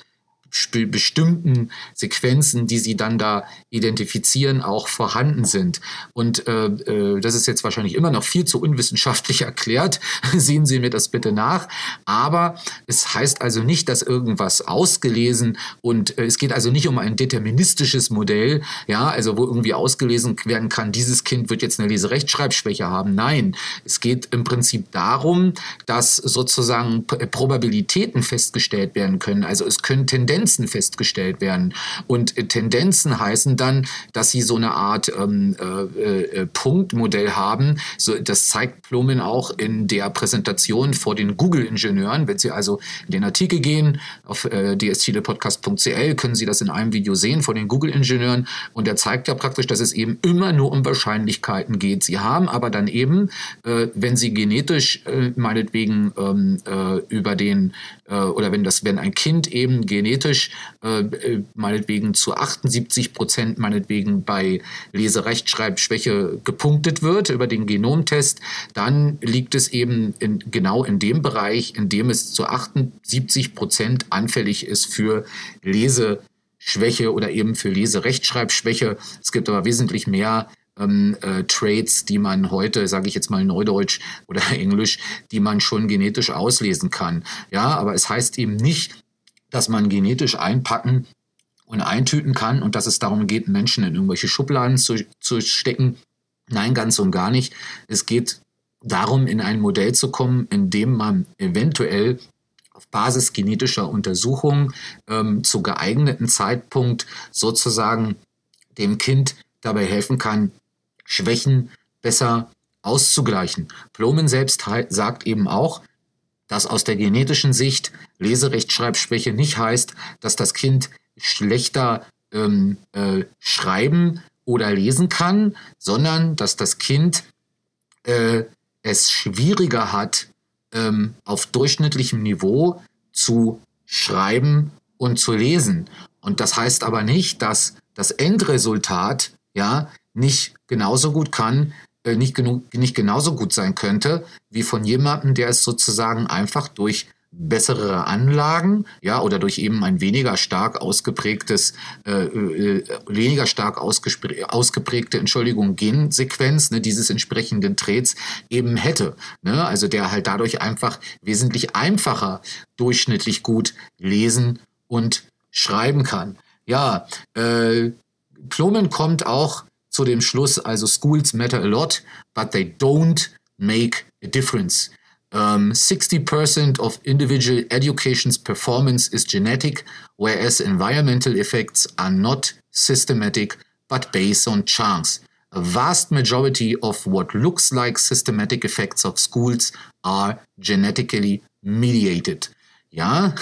bestimmten Sequenzen, die sie dann da identifizieren, auch vorhanden sind. Und äh, äh, das ist jetzt wahrscheinlich immer noch viel zu unwissenschaftlich erklärt. Sehen Sie mir das bitte nach. Aber es heißt also nicht, dass irgendwas ausgelesen und äh, es geht also nicht um ein deterministisches Modell, ja, also wo irgendwie ausgelesen werden kann, dieses Kind wird jetzt eine Leserechtschreibschwäche haben. Nein, es geht im Prinzip darum, dass sozusagen Probabilitäten festgestellt werden können. Also es können Tendenzen Tendenzen festgestellt werden. Und äh, Tendenzen heißen dann, dass sie so eine Art ähm, äh, äh, Punktmodell haben. So, das zeigt Plomin auch in der Präsentation vor den Google-Ingenieuren. Wenn Sie also in den Artikel gehen, auf äh, dschilepodcast.cl, können Sie das in einem Video sehen vor den Google-Ingenieuren. Und er zeigt ja praktisch, dass es eben immer nur um Wahrscheinlichkeiten geht. Sie haben aber dann eben, äh, wenn Sie genetisch äh, meinetwegen ähm, äh, über den, oder wenn das, wenn ein Kind eben genetisch statistisch äh, äh meinetwegen zu 78 Prozent meinetwegen bei Leserechtschreibschwäche gepunktet wird über den Genomtest, dann liegt es eben in, genau in dem Bereich, in dem es zu 78 Prozent anfällig ist für Leseschwäche oder eben für Leserechtschreibschwäche. Es gibt aber wesentlich mehr ähm, äh, Traits, die man heute, sage ich jetzt mal Neudeutsch oder Englisch, die man schon genetisch auslesen kann. Ja, aber es heißt eben nicht, dass man genetisch einpacken und eintüten kann und dass es darum geht, Menschen in irgendwelche Schubladen zu, zu stecken. Nein, ganz und gar nicht. Es geht darum, in ein Modell zu kommen, in dem man eventuell auf Basis genetischer Untersuchungen ähm, zu geeigneten Zeitpunkt sozusagen dem Kind dabei helfen kann, Schwächen besser auszugleichen. Plomen selbst sagt eben auch, dass aus der genetischen Sicht Leserechtschreibschwäche nicht heißt, dass das Kind schlechter ähm, äh, schreiben oder lesen kann, sondern dass das Kind äh, es schwieriger hat, ähm, auf durchschnittlichem Niveau zu schreiben und zu lesen. Und das heißt aber nicht, dass das Endresultat ja nicht genauso gut kann nicht, genug, nicht genauso gut sein könnte wie von jemandem, der es sozusagen einfach durch bessere Anlagen, ja, oder durch eben ein weniger stark ausgeprägtes, äh, äh, weniger stark ausgeprägte, Entschuldigung, Gensequenz, ne, dieses entsprechenden Traits eben hätte. Ne? Also der halt dadurch einfach wesentlich einfacher durchschnittlich gut lesen und schreiben kann. Ja, äh, Plomen kommt auch zu dem Schluss, also schools matter a lot, but they don't make a difference. Um, 60% of individual education's performance is genetic, whereas environmental effects are not systematic but based on chance. A vast majority of what looks like systematic effects of schools are genetically mediated. Ja,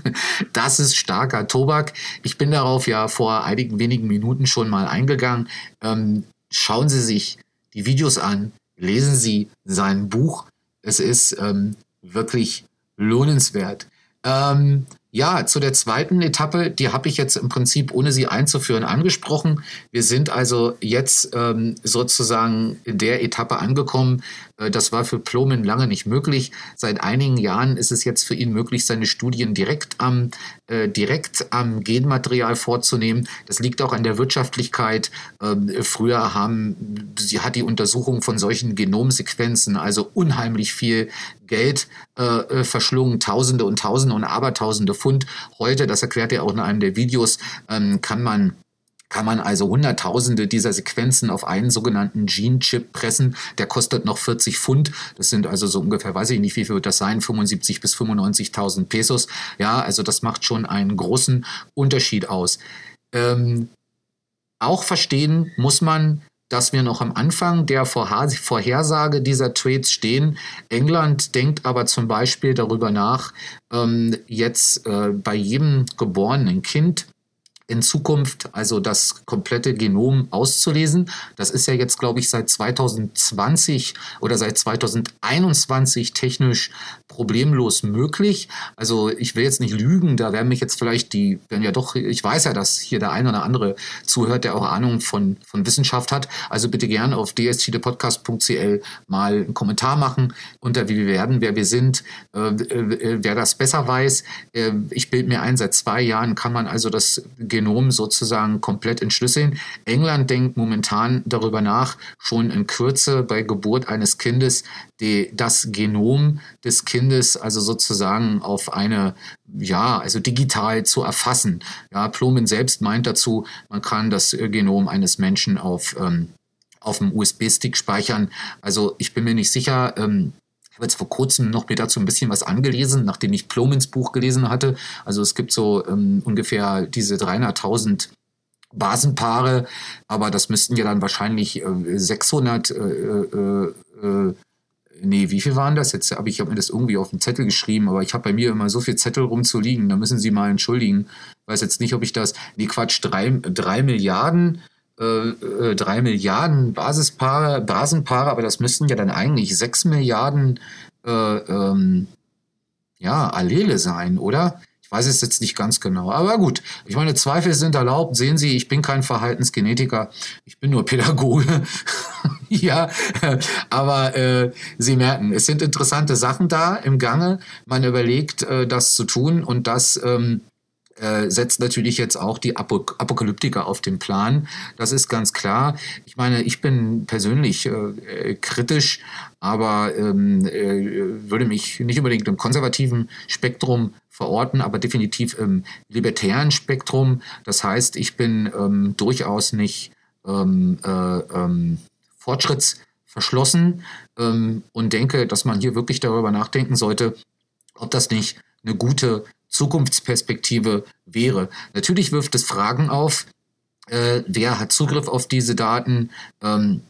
das ist starker Tobak. Ich bin darauf ja vor einigen wenigen Minuten schon mal eingegangen. Ähm, schauen Sie sich die Videos an, lesen Sie sein Buch. Es ist ähm, wirklich lohnenswert. Ähm, ja, zu der zweiten Etappe, die habe ich jetzt im Prinzip, ohne sie einzuführen, angesprochen. Wir sind also jetzt ähm, sozusagen in der Etappe angekommen. Äh, das war für Plomin lange nicht möglich. Seit einigen Jahren ist es jetzt für ihn möglich, seine Studien direkt am, äh, direkt am Genmaterial vorzunehmen. Das liegt auch an der Wirtschaftlichkeit. Ähm, früher haben, sie hat die Untersuchung von solchen Genomsequenzen also unheimlich viel Geld äh, äh, verschlungen, Tausende und Tausende und Abertausende Pfund. Heute, das erklärt er auch in einem der Videos, ähm, kann man kann man also Hunderttausende dieser Sequenzen auf einen sogenannten Gene-Chip pressen. Der kostet noch 40 Pfund. Das sind also so ungefähr, weiß ich nicht, wie viel wird das sein, 75 bis 95.000 Pesos. Ja, also das macht schon einen großen Unterschied aus. Ähm, auch verstehen muss man, dass wir noch am Anfang der Vorhersage dieser Trades stehen. England denkt aber zum Beispiel darüber nach, ähm, jetzt äh, bei jedem geborenen Kind in Zukunft also das komplette Genom auszulesen. Das ist ja jetzt, glaube ich, seit 2020 oder seit 2021 technisch problemlos möglich. Also ich will jetzt nicht lügen, da werden mich jetzt vielleicht die, werden ja doch, ich weiß ja, dass hier der eine oder andere zuhört, der auch Ahnung von, von Wissenschaft hat. Also bitte gerne auf dstdepodcast.cl mal einen Kommentar machen unter wie wir werden, wer wir sind, äh, äh, wer das besser weiß. Äh, ich bilde mir ein, seit zwei Jahren kann man also das Genom sozusagen komplett entschlüsseln. England denkt momentan darüber nach, schon in Kürze bei Geburt eines Kindes die, das Genom des Kindes also sozusagen auf eine, ja, also digital zu erfassen. Ja, Plomin selbst meint dazu, man kann das Genom eines Menschen auf, ähm, auf dem USB-Stick speichern. Also ich bin mir nicht sicher, ähm, habe jetzt vor kurzem noch mir dazu ein bisschen was angelesen, nachdem ich Plomins Buch gelesen hatte. Also es gibt so ähm, ungefähr diese 300.000 Basenpaare, aber das müssten ja dann wahrscheinlich äh, 600 äh, äh, äh, nee, wie viel waren das? Jetzt habe ich hab mir das irgendwie auf den Zettel geschrieben, aber ich habe bei mir immer so viel Zettel rumzuliegen, da müssen Sie mal entschuldigen. Ich weiß jetzt nicht, ob ich das, nee, Quatsch, drei, drei Milliarden, äh, äh, drei Milliarden Basispaare, Basenpaare, aber das müssten ja dann eigentlich sechs Milliarden, äh, ähm, ja, Allele sein, oder? Ich weiß es jetzt nicht ganz genau. Aber gut, ich meine, Zweifel sind erlaubt. Sehen Sie, ich bin kein Verhaltensgenetiker. Ich bin nur Pädagoge. ja, aber äh, Sie merken, es sind interessante Sachen da im Gange. Man überlegt, äh, das zu tun und das ähm, äh, setzt natürlich jetzt auch die Apok Apokalyptiker auf den Plan. Das ist ganz klar. Ich meine, ich bin persönlich äh, kritisch, aber ähm, äh, würde mich nicht unbedingt im konservativen Spektrum verorten, aber definitiv im libertären Spektrum. Das heißt, ich bin ähm, durchaus nicht ähm, äh, ähm, fortschrittsverschlossen ähm, und denke, dass man hier wirklich darüber nachdenken sollte, ob das nicht eine gute Zukunftsperspektive wäre. Natürlich wirft es Fragen auf, äh, wer hat Zugriff auf diese Daten, ähm,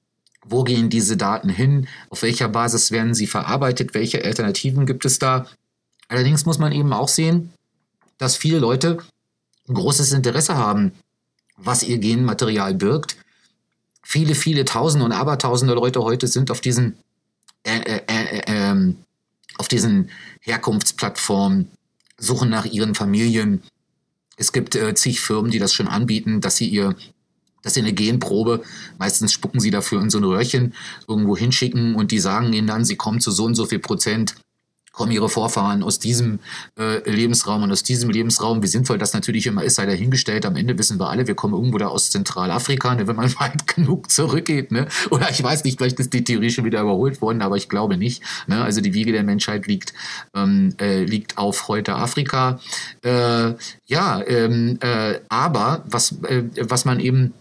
wo gehen diese Daten hin, auf welcher Basis werden sie verarbeitet, welche Alternativen gibt es da. Allerdings muss man eben auch sehen, dass viele Leute ein großes Interesse haben, was ihr Genmaterial birgt. Viele, viele Tausende und Abertausende Leute heute sind auf diesen, äh, äh, äh, ähm, auf diesen Herkunftsplattformen, suchen nach ihren Familien. Es gibt äh, zig Firmen, die das schon anbieten, dass sie ihr dass sie eine Genprobe, meistens spucken sie dafür in so ein Röhrchen, irgendwo hinschicken und die sagen ihnen dann, sie kommen zu so und so viel Prozent kommen ihre Vorfahren aus diesem äh, Lebensraum und aus diesem Lebensraum. Wie sinnvoll das natürlich immer ist, sei dahingestellt. Am Ende wissen wir alle, wir kommen irgendwo da aus Zentralafrika, ne, wenn man weit genug zurückgeht. Ne? Oder ich weiß nicht, vielleicht ist die Theorie schon wieder überholt worden, aber ich glaube nicht. Ne? Also die Wiege der Menschheit liegt, ähm, äh, liegt auf heute Afrika. Äh, ja, ähm, äh, aber was, äh, was man eben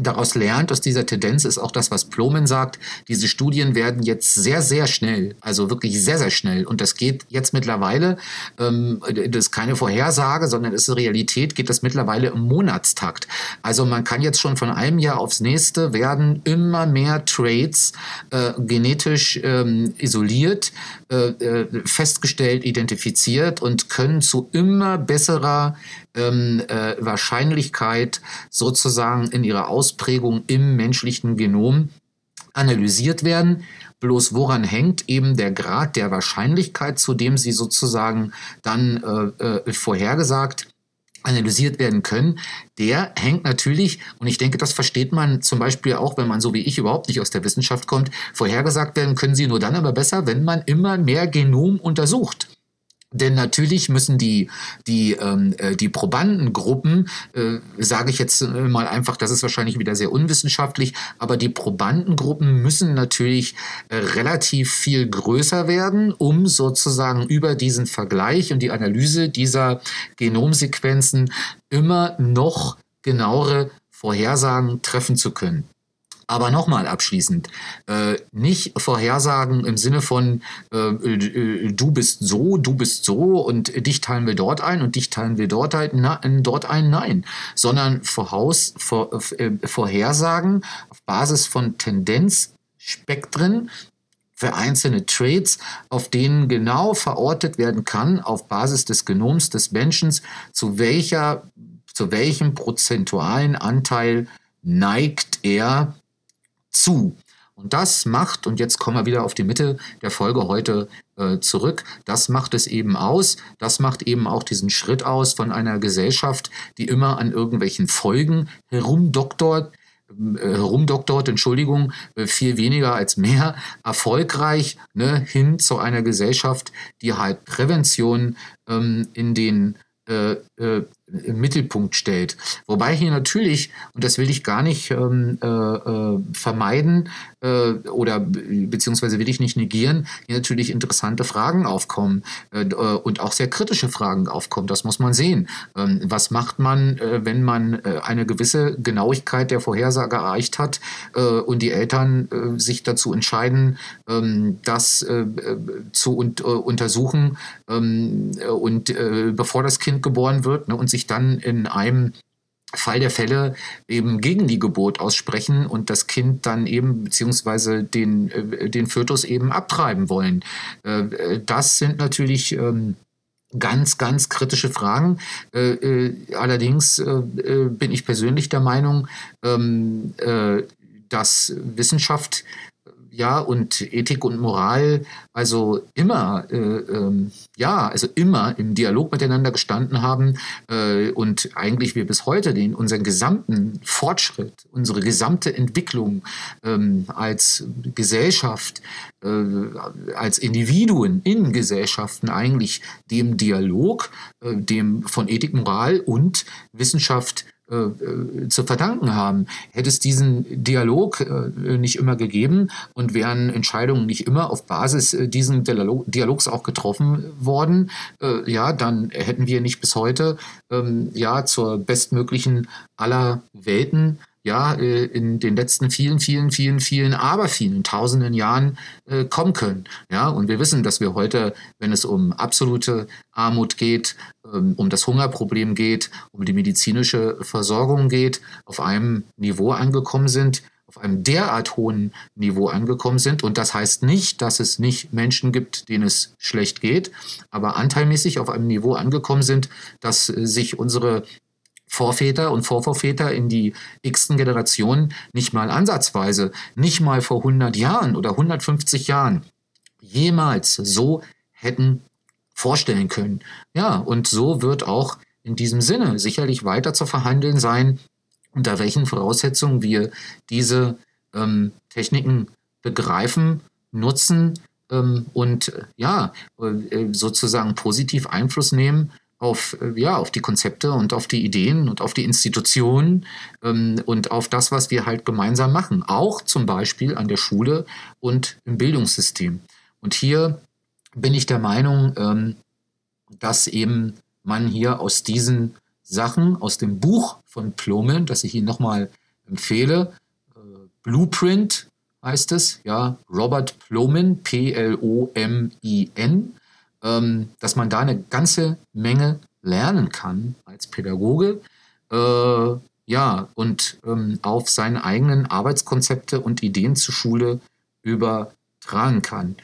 daraus lernt, aus dieser Tendenz, ist auch das, was Plomen sagt. Diese Studien werden jetzt sehr, sehr schnell, also wirklich sehr, sehr schnell. Und das geht jetzt mittlerweile, ähm, das ist keine Vorhersage, sondern ist Realität, geht das mittlerweile im Monatstakt. Also man kann jetzt schon von einem Jahr aufs nächste werden immer mehr Traits äh, genetisch ähm, isoliert, äh, äh festgestellt, identifiziert und können zu immer besserer ähm, äh, Wahrscheinlichkeit sozusagen in ihrer Ausprägung im menschlichen Genom analysiert werden. Bloß woran hängt eben der Grad der Wahrscheinlichkeit, zu dem sie sozusagen dann äh, äh, vorhergesagt analysiert werden können, der hängt natürlich, und ich denke, das versteht man zum Beispiel auch, wenn man so wie ich überhaupt nicht aus der Wissenschaft kommt, vorhergesagt werden können sie nur dann aber besser, wenn man immer mehr Genom untersucht. Denn natürlich müssen die, die, ähm, äh, die Probandengruppen, äh, sage ich jetzt äh, mal einfach, das ist wahrscheinlich wieder sehr unwissenschaftlich, aber die Probandengruppen müssen natürlich äh, relativ viel größer werden, um sozusagen über diesen Vergleich und die Analyse dieser Genomsequenzen immer noch genauere Vorhersagen treffen zu können. Aber nochmal abschließend, äh, nicht Vorhersagen im Sinne von äh, äh, du bist so, du bist so und dich teilen wir dort ein und dich teilen wir dort, ein, na, dort ein, nein, sondern voraus, vor, äh, Vorhersagen auf Basis von Tendenzspektren für einzelne Traits, auf denen genau verortet werden kann, auf Basis des Genoms des Menschen, zu welcher zu welchem prozentualen Anteil neigt er zu. Und das macht, und jetzt kommen wir wieder auf die Mitte der Folge heute äh, zurück, das macht es eben aus, das macht eben auch diesen Schritt aus von einer Gesellschaft, die immer an irgendwelchen Folgen herumdoktort, äh, herumdoktort, Entschuldigung, äh, viel weniger als mehr, erfolgreich ne, hin zu einer Gesellschaft, die halt Prävention ähm, in den äh, äh, im Mittelpunkt stellt. Wobei hier natürlich, und das will ich gar nicht ähm, äh, äh, vermeiden äh, oder beziehungsweise will ich nicht negieren, hier natürlich interessante Fragen aufkommen äh, äh, und auch sehr kritische Fragen aufkommen. Das muss man sehen. Ähm, was macht man, äh, wenn man eine gewisse Genauigkeit der Vorhersage erreicht hat und die Eltern sich dazu entscheiden, ähm, das zu un untersuchen ähm, und bevor das Kind geboren wird ne, und sich dann in einem Fall der Fälle eben gegen die Geburt aussprechen und das Kind dann eben beziehungsweise den, äh, den Fötus eben abtreiben wollen. Äh, das sind natürlich ähm, ganz, ganz kritische Fragen. Äh, allerdings bin ich persönlich der Meinung, ähm, dass Wissenschaft ja, und Ethik und Moral also immer, äh, ähm, ja, also immer im Dialog miteinander gestanden haben äh, und eigentlich wir bis heute den, unseren gesamten Fortschritt, unsere gesamte Entwicklung ähm, als Gesellschaft, äh, als Individuen in Gesellschaften eigentlich dem Dialog, äh, dem von Ethik, Moral und Wissenschaft äh, zu verdanken haben. Hätte es diesen Dialog äh, nicht immer gegeben und wären Entscheidungen nicht immer auf Basis äh, diesen Dialogs auch getroffen worden, ja, dann hätten wir nicht bis heute ähm, ja zur bestmöglichen aller Welten ja, äh, in den letzten vielen, vielen, vielen, vielen, aber vielen tausenden Jahren äh, kommen können. Ja, und wir wissen, dass wir heute, wenn es um absolute Armut geht, ähm, um das Hungerproblem geht, um die medizinische Versorgung geht, auf einem Niveau angekommen sind, auf einem derart hohen Niveau angekommen sind. Und das heißt nicht, dass es nicht Menschen gibt, denen es schlecht geht, aber anteilmäßig auf einem Niveau angekommen sind, dass äh, sich unsere Vorväter und Vorvorväter in die x-ten Generationen nicht mal ansatzweise, nicht mal vor 100 Jahren oder 150 Jahren jemals so hätten vorstellen können. Ja, und so wird auch in diesem Sinne sicherlich weiter zu verhandeln sein, unter welchen Voraussetzungen wir diese ähm, Techniken begreifen, nutzen ähm, und äh, ja, äh, sozusagen positiv Einfluss nehmen auf, äh, ja, auf die Konzepte und auf die Ideen und auf die Institutionen ähm, und auf das, was wir halt gemeinsam machen. Auch zum Beispiel an der Schule und im Bildungssystem. Und hier bin ich der Meinung, ähm, dass eben man hier aus diesen Sachen, aus dem Buch von Plomin, das ich Ihnen nochmal empfehle, äh, Blueprint heißt es, ja, Robert Plomin, P-L-O-M-I-N, ähm, dass man da eine ganze Menge lernen kann als Pädagoge. Äh, ja, und ähm, auf seine eigenen Arbeitskonzepte und Ideen zur Schule übertragen kann.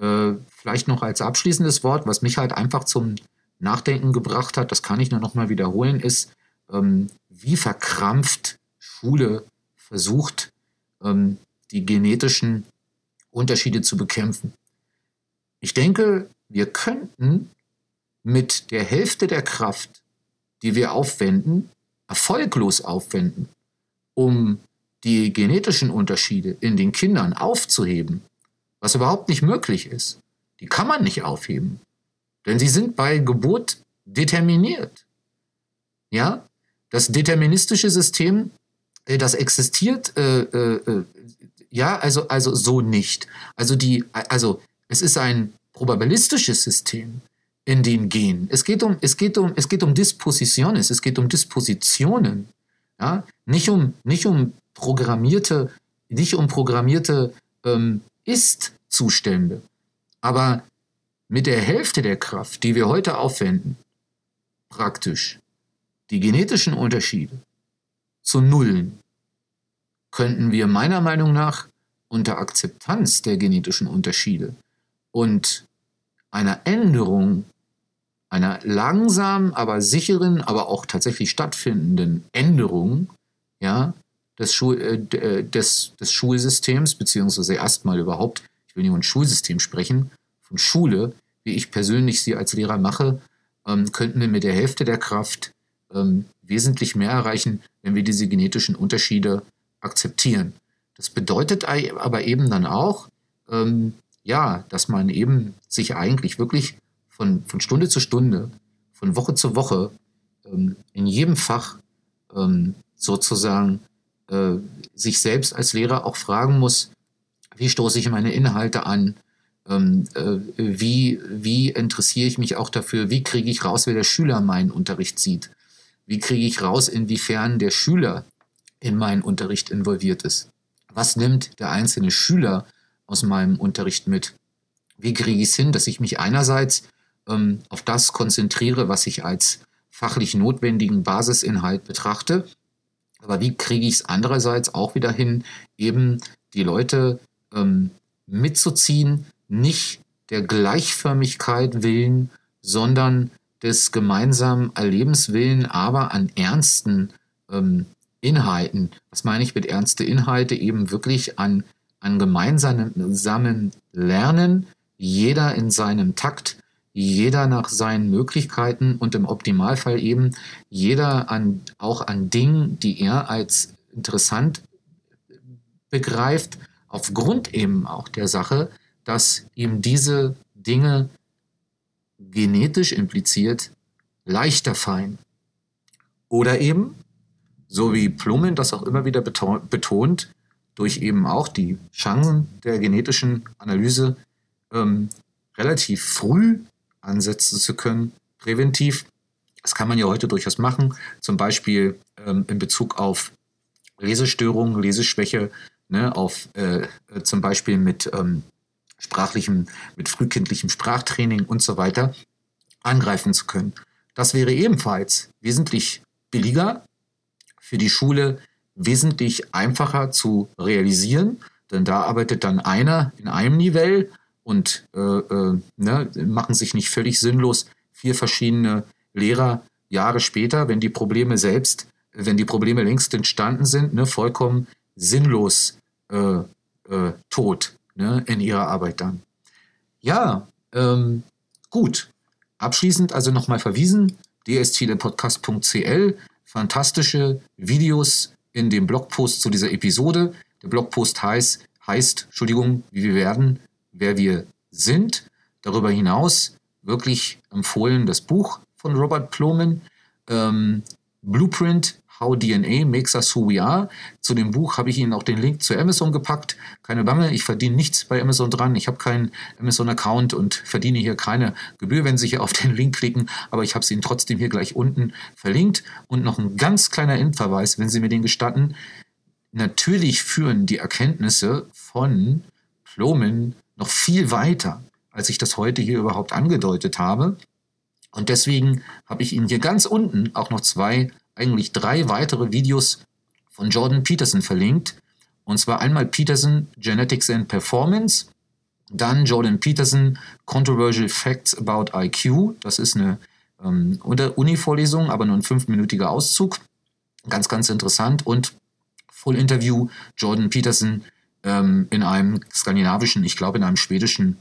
Äh, vielleicht noch als abschließendes Wort, was mich halt einfach zum Nachdenken gebracht hat, das kann ich nur noch mal wiederholen, ist, ähm, wie verkrampft Schule versucht, ähm, die genetischen Unterschiede zu bekämpfen. Ich denke, wir könnten mit der Hälfte der Kraft, die wir aufwenden, erfolglos aufwenden, um die genetischen Unterschiede in den Kindern aufzuheben, was überhaupt nicht möglich ist. Die kann man nicht aufheben, denn sie sind bei Geburt determiniert. Ja, das deterministische System, äh, das existiert, äh, äh, äh, ja, also, also so nicht. Also die, also es ist ein probabilistisches System in den Genen. Es geht um, es geht um, es geht um Dispositiones, es geht um Dispositionen. Ja? Nicht, um, nicht um programmierte, nicht um programmierte ähm, Ist-Zustände. Aber mit der Hälfte der Kraft, die wir heute aufwenden, praktisch die genetischen Unterschiede zu nullen, könnten wir meiner Meinung nach unter Akzeptanz der genetischen Unterschiede und einer Änderung einer langsamen, aber sicheren, aber auch tatsächlich stattfindenden Änderung ja, des, Schul, äh, äh, des, des Schulsystems, beziehungsweise erstmal überhaupt, ich will nicht von Schulsystem sprechen, von Schule, wie ich persönlich sie als Lehrer mache, ähm, könnten wir mit der Hälfte der Kraft ähm, wesentlich mehr erreichen, wenn wir diese genetischen Unterschiede akzeptieren. Das bedeutet aber eben dann auch, ähm, ja, dass man eben sich eigentlich wirklich von, von Stunde zu Stunde, von Woche zu Woche ähm, in jedem Fach ähm, sozusagen äh, sich selbst als Lehrer auch fragen muss, wie stoße ich meine Inhalte an, ähm, äh, wie, wie interessiere ich mich auch dafür, wie kriege ich raus, wer der Schüler meinen Unterricht sieht, wie kriege ich raus, inwiefern der Schüler in meinen Unterricht involviert ist. Was nimmt der einzelne Schüler aus meinem Unterricht mit? Wie kriege ich es hin, dass ich mich einerseits ähm, auf das konzentriere, was ich als fachlich notwendigen Basisinhalt betrachte, aber wie kriege ich es andererseits auch wieder hin, eben die Leute ähm, mitzuziehen, nicht der Gleichförmigkeit willen, sondern des gemeinsamen Erlebens willen, aber an ernsten ähm, Inhalten. Was meine ich mit ernste Inhalte? Eben wirklich an, an gemeinsamen Lernen, jeder in seinem Takt, jeder nach seinen Möglichkeiten und im Optimalfall eben jeder an, auch an Dingen, die er als interessant begreift, aufgrund eben auch der Sache, dass ihm diese Dinge genetisch impliziert leichter fallen. Oder eben, so wie Plummen das auch immer wieder betont, durch eben auch die Chancen der genetischen Analyse ähm, relativ früh ansetzen zu können, präventiv. Das kann man ja heute durchaus machen, zum Beispiel ähm, in Bezug auf Lesestörungen, Leseschwäche, ne, auf äh, zum Beispiel mit ähm, sprachlichem, mit frühkindlichem Sprachtraining und so weiter angreifen zu können. Das wäre ebenfalls wesentlich billiger, für die Schule wesentlich einfacher zu realisieren, denn da arbeitet dann einer in einem Nivell und äh, äh, ne, machen sich nicht völlig sinnlos vier verschiedene Lehrer Jahre später, wenn die Probleme selbst, wenn die Probleme längst entstanden sind, ne, vollkommen sinnlos äh, äh, tot ne, in ihrer Arbeit dann. Ja, ähm, gut. Abschließend also nochmal verwiesen, dschilepodcast.cl, fantastische Videos in dem Blogpost zu dieser Episode. Der Blogpost heißt, heißt, Entschuldigung, wie wir werden, wer wir sind. Darüber hinaus wirklich empfohlen das Buch von Robert Plomin, ähm, Blueprint How DNA Makes Us Who We Are. Zu dem Buch habe ich Ihnen auch den Link zu Amazon gepackt. Keine Bange, ich verdiene nichts bei Amazon dran. Ich habe keinen Amazon-Account und verdiene hier keine Gebühr, wenn Sie hier auf den Link klicken. Aber ich habe es Ihnen trotzdem hier gleich unten verlinkt. Und noch ein ganz kleiner Endverweis, wenn Sie mir den gestatten. Natürlich führen die Erkenntnisse von Plomin noch viel weiter, als ich das heute hier überhaupt angedeutet habe. Und deswegen habe ich Ihnen hier ganz unten auch noch zwei eigentlich drei weitere Videos von Jordan Peterson verlinkt. Und zwar einmal Peterson Genetics and Performance, dann Jordan Peterson Controversial Facts About IQ. Das ist eine ähm, Uni-Vorlesung, aber nur ein fünfminütiger Auszug. Ganz, ganz interessant. Und Full Interview Jordan Peterson ähm, in einem skandinavischen, ich glaube in einem schwedischen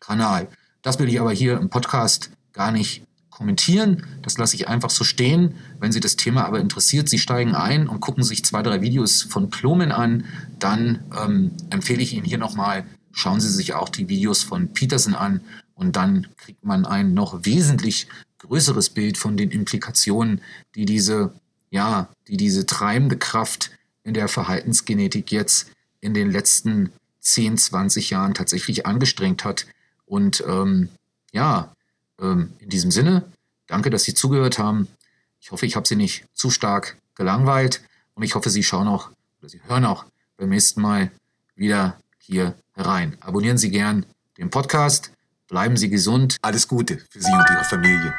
Kanal. Das will ich aber hier im Podcast gar nicht kommentieren. Das lasse ich einfach so stehen. Wenn Sie das Thema aber interessiert, Sie steigen ein und gucken sich zwei, drei Videos von Plomen an, dann ähm, empfehle ich Ihnen hier nochmal, schauen Sie sich auch die Videos von Peterson an und dann kriegt man ein noch wesentlich größeres Bild von den Implikationen, die diese, ja, die diese treibende Kraft in der Verhaltensgenetik jetzt in den letzten 10, 20 Jahren tatsächlich angestrengt hat. Und ähm, ja, ähm, in diesem Sinne, danke, dass Sie zugehört haben. Ich hoffe, ich habe Sie nicht zu stark gelangweilt und ich hoffe, Sie schauen auch oder Sie hören auch beim nächsten Mal wieder hier herein. Abonnieren Sie gern den Podcast, bleiben Sie gesund. Alles Gute für Sie und Ihre Familie.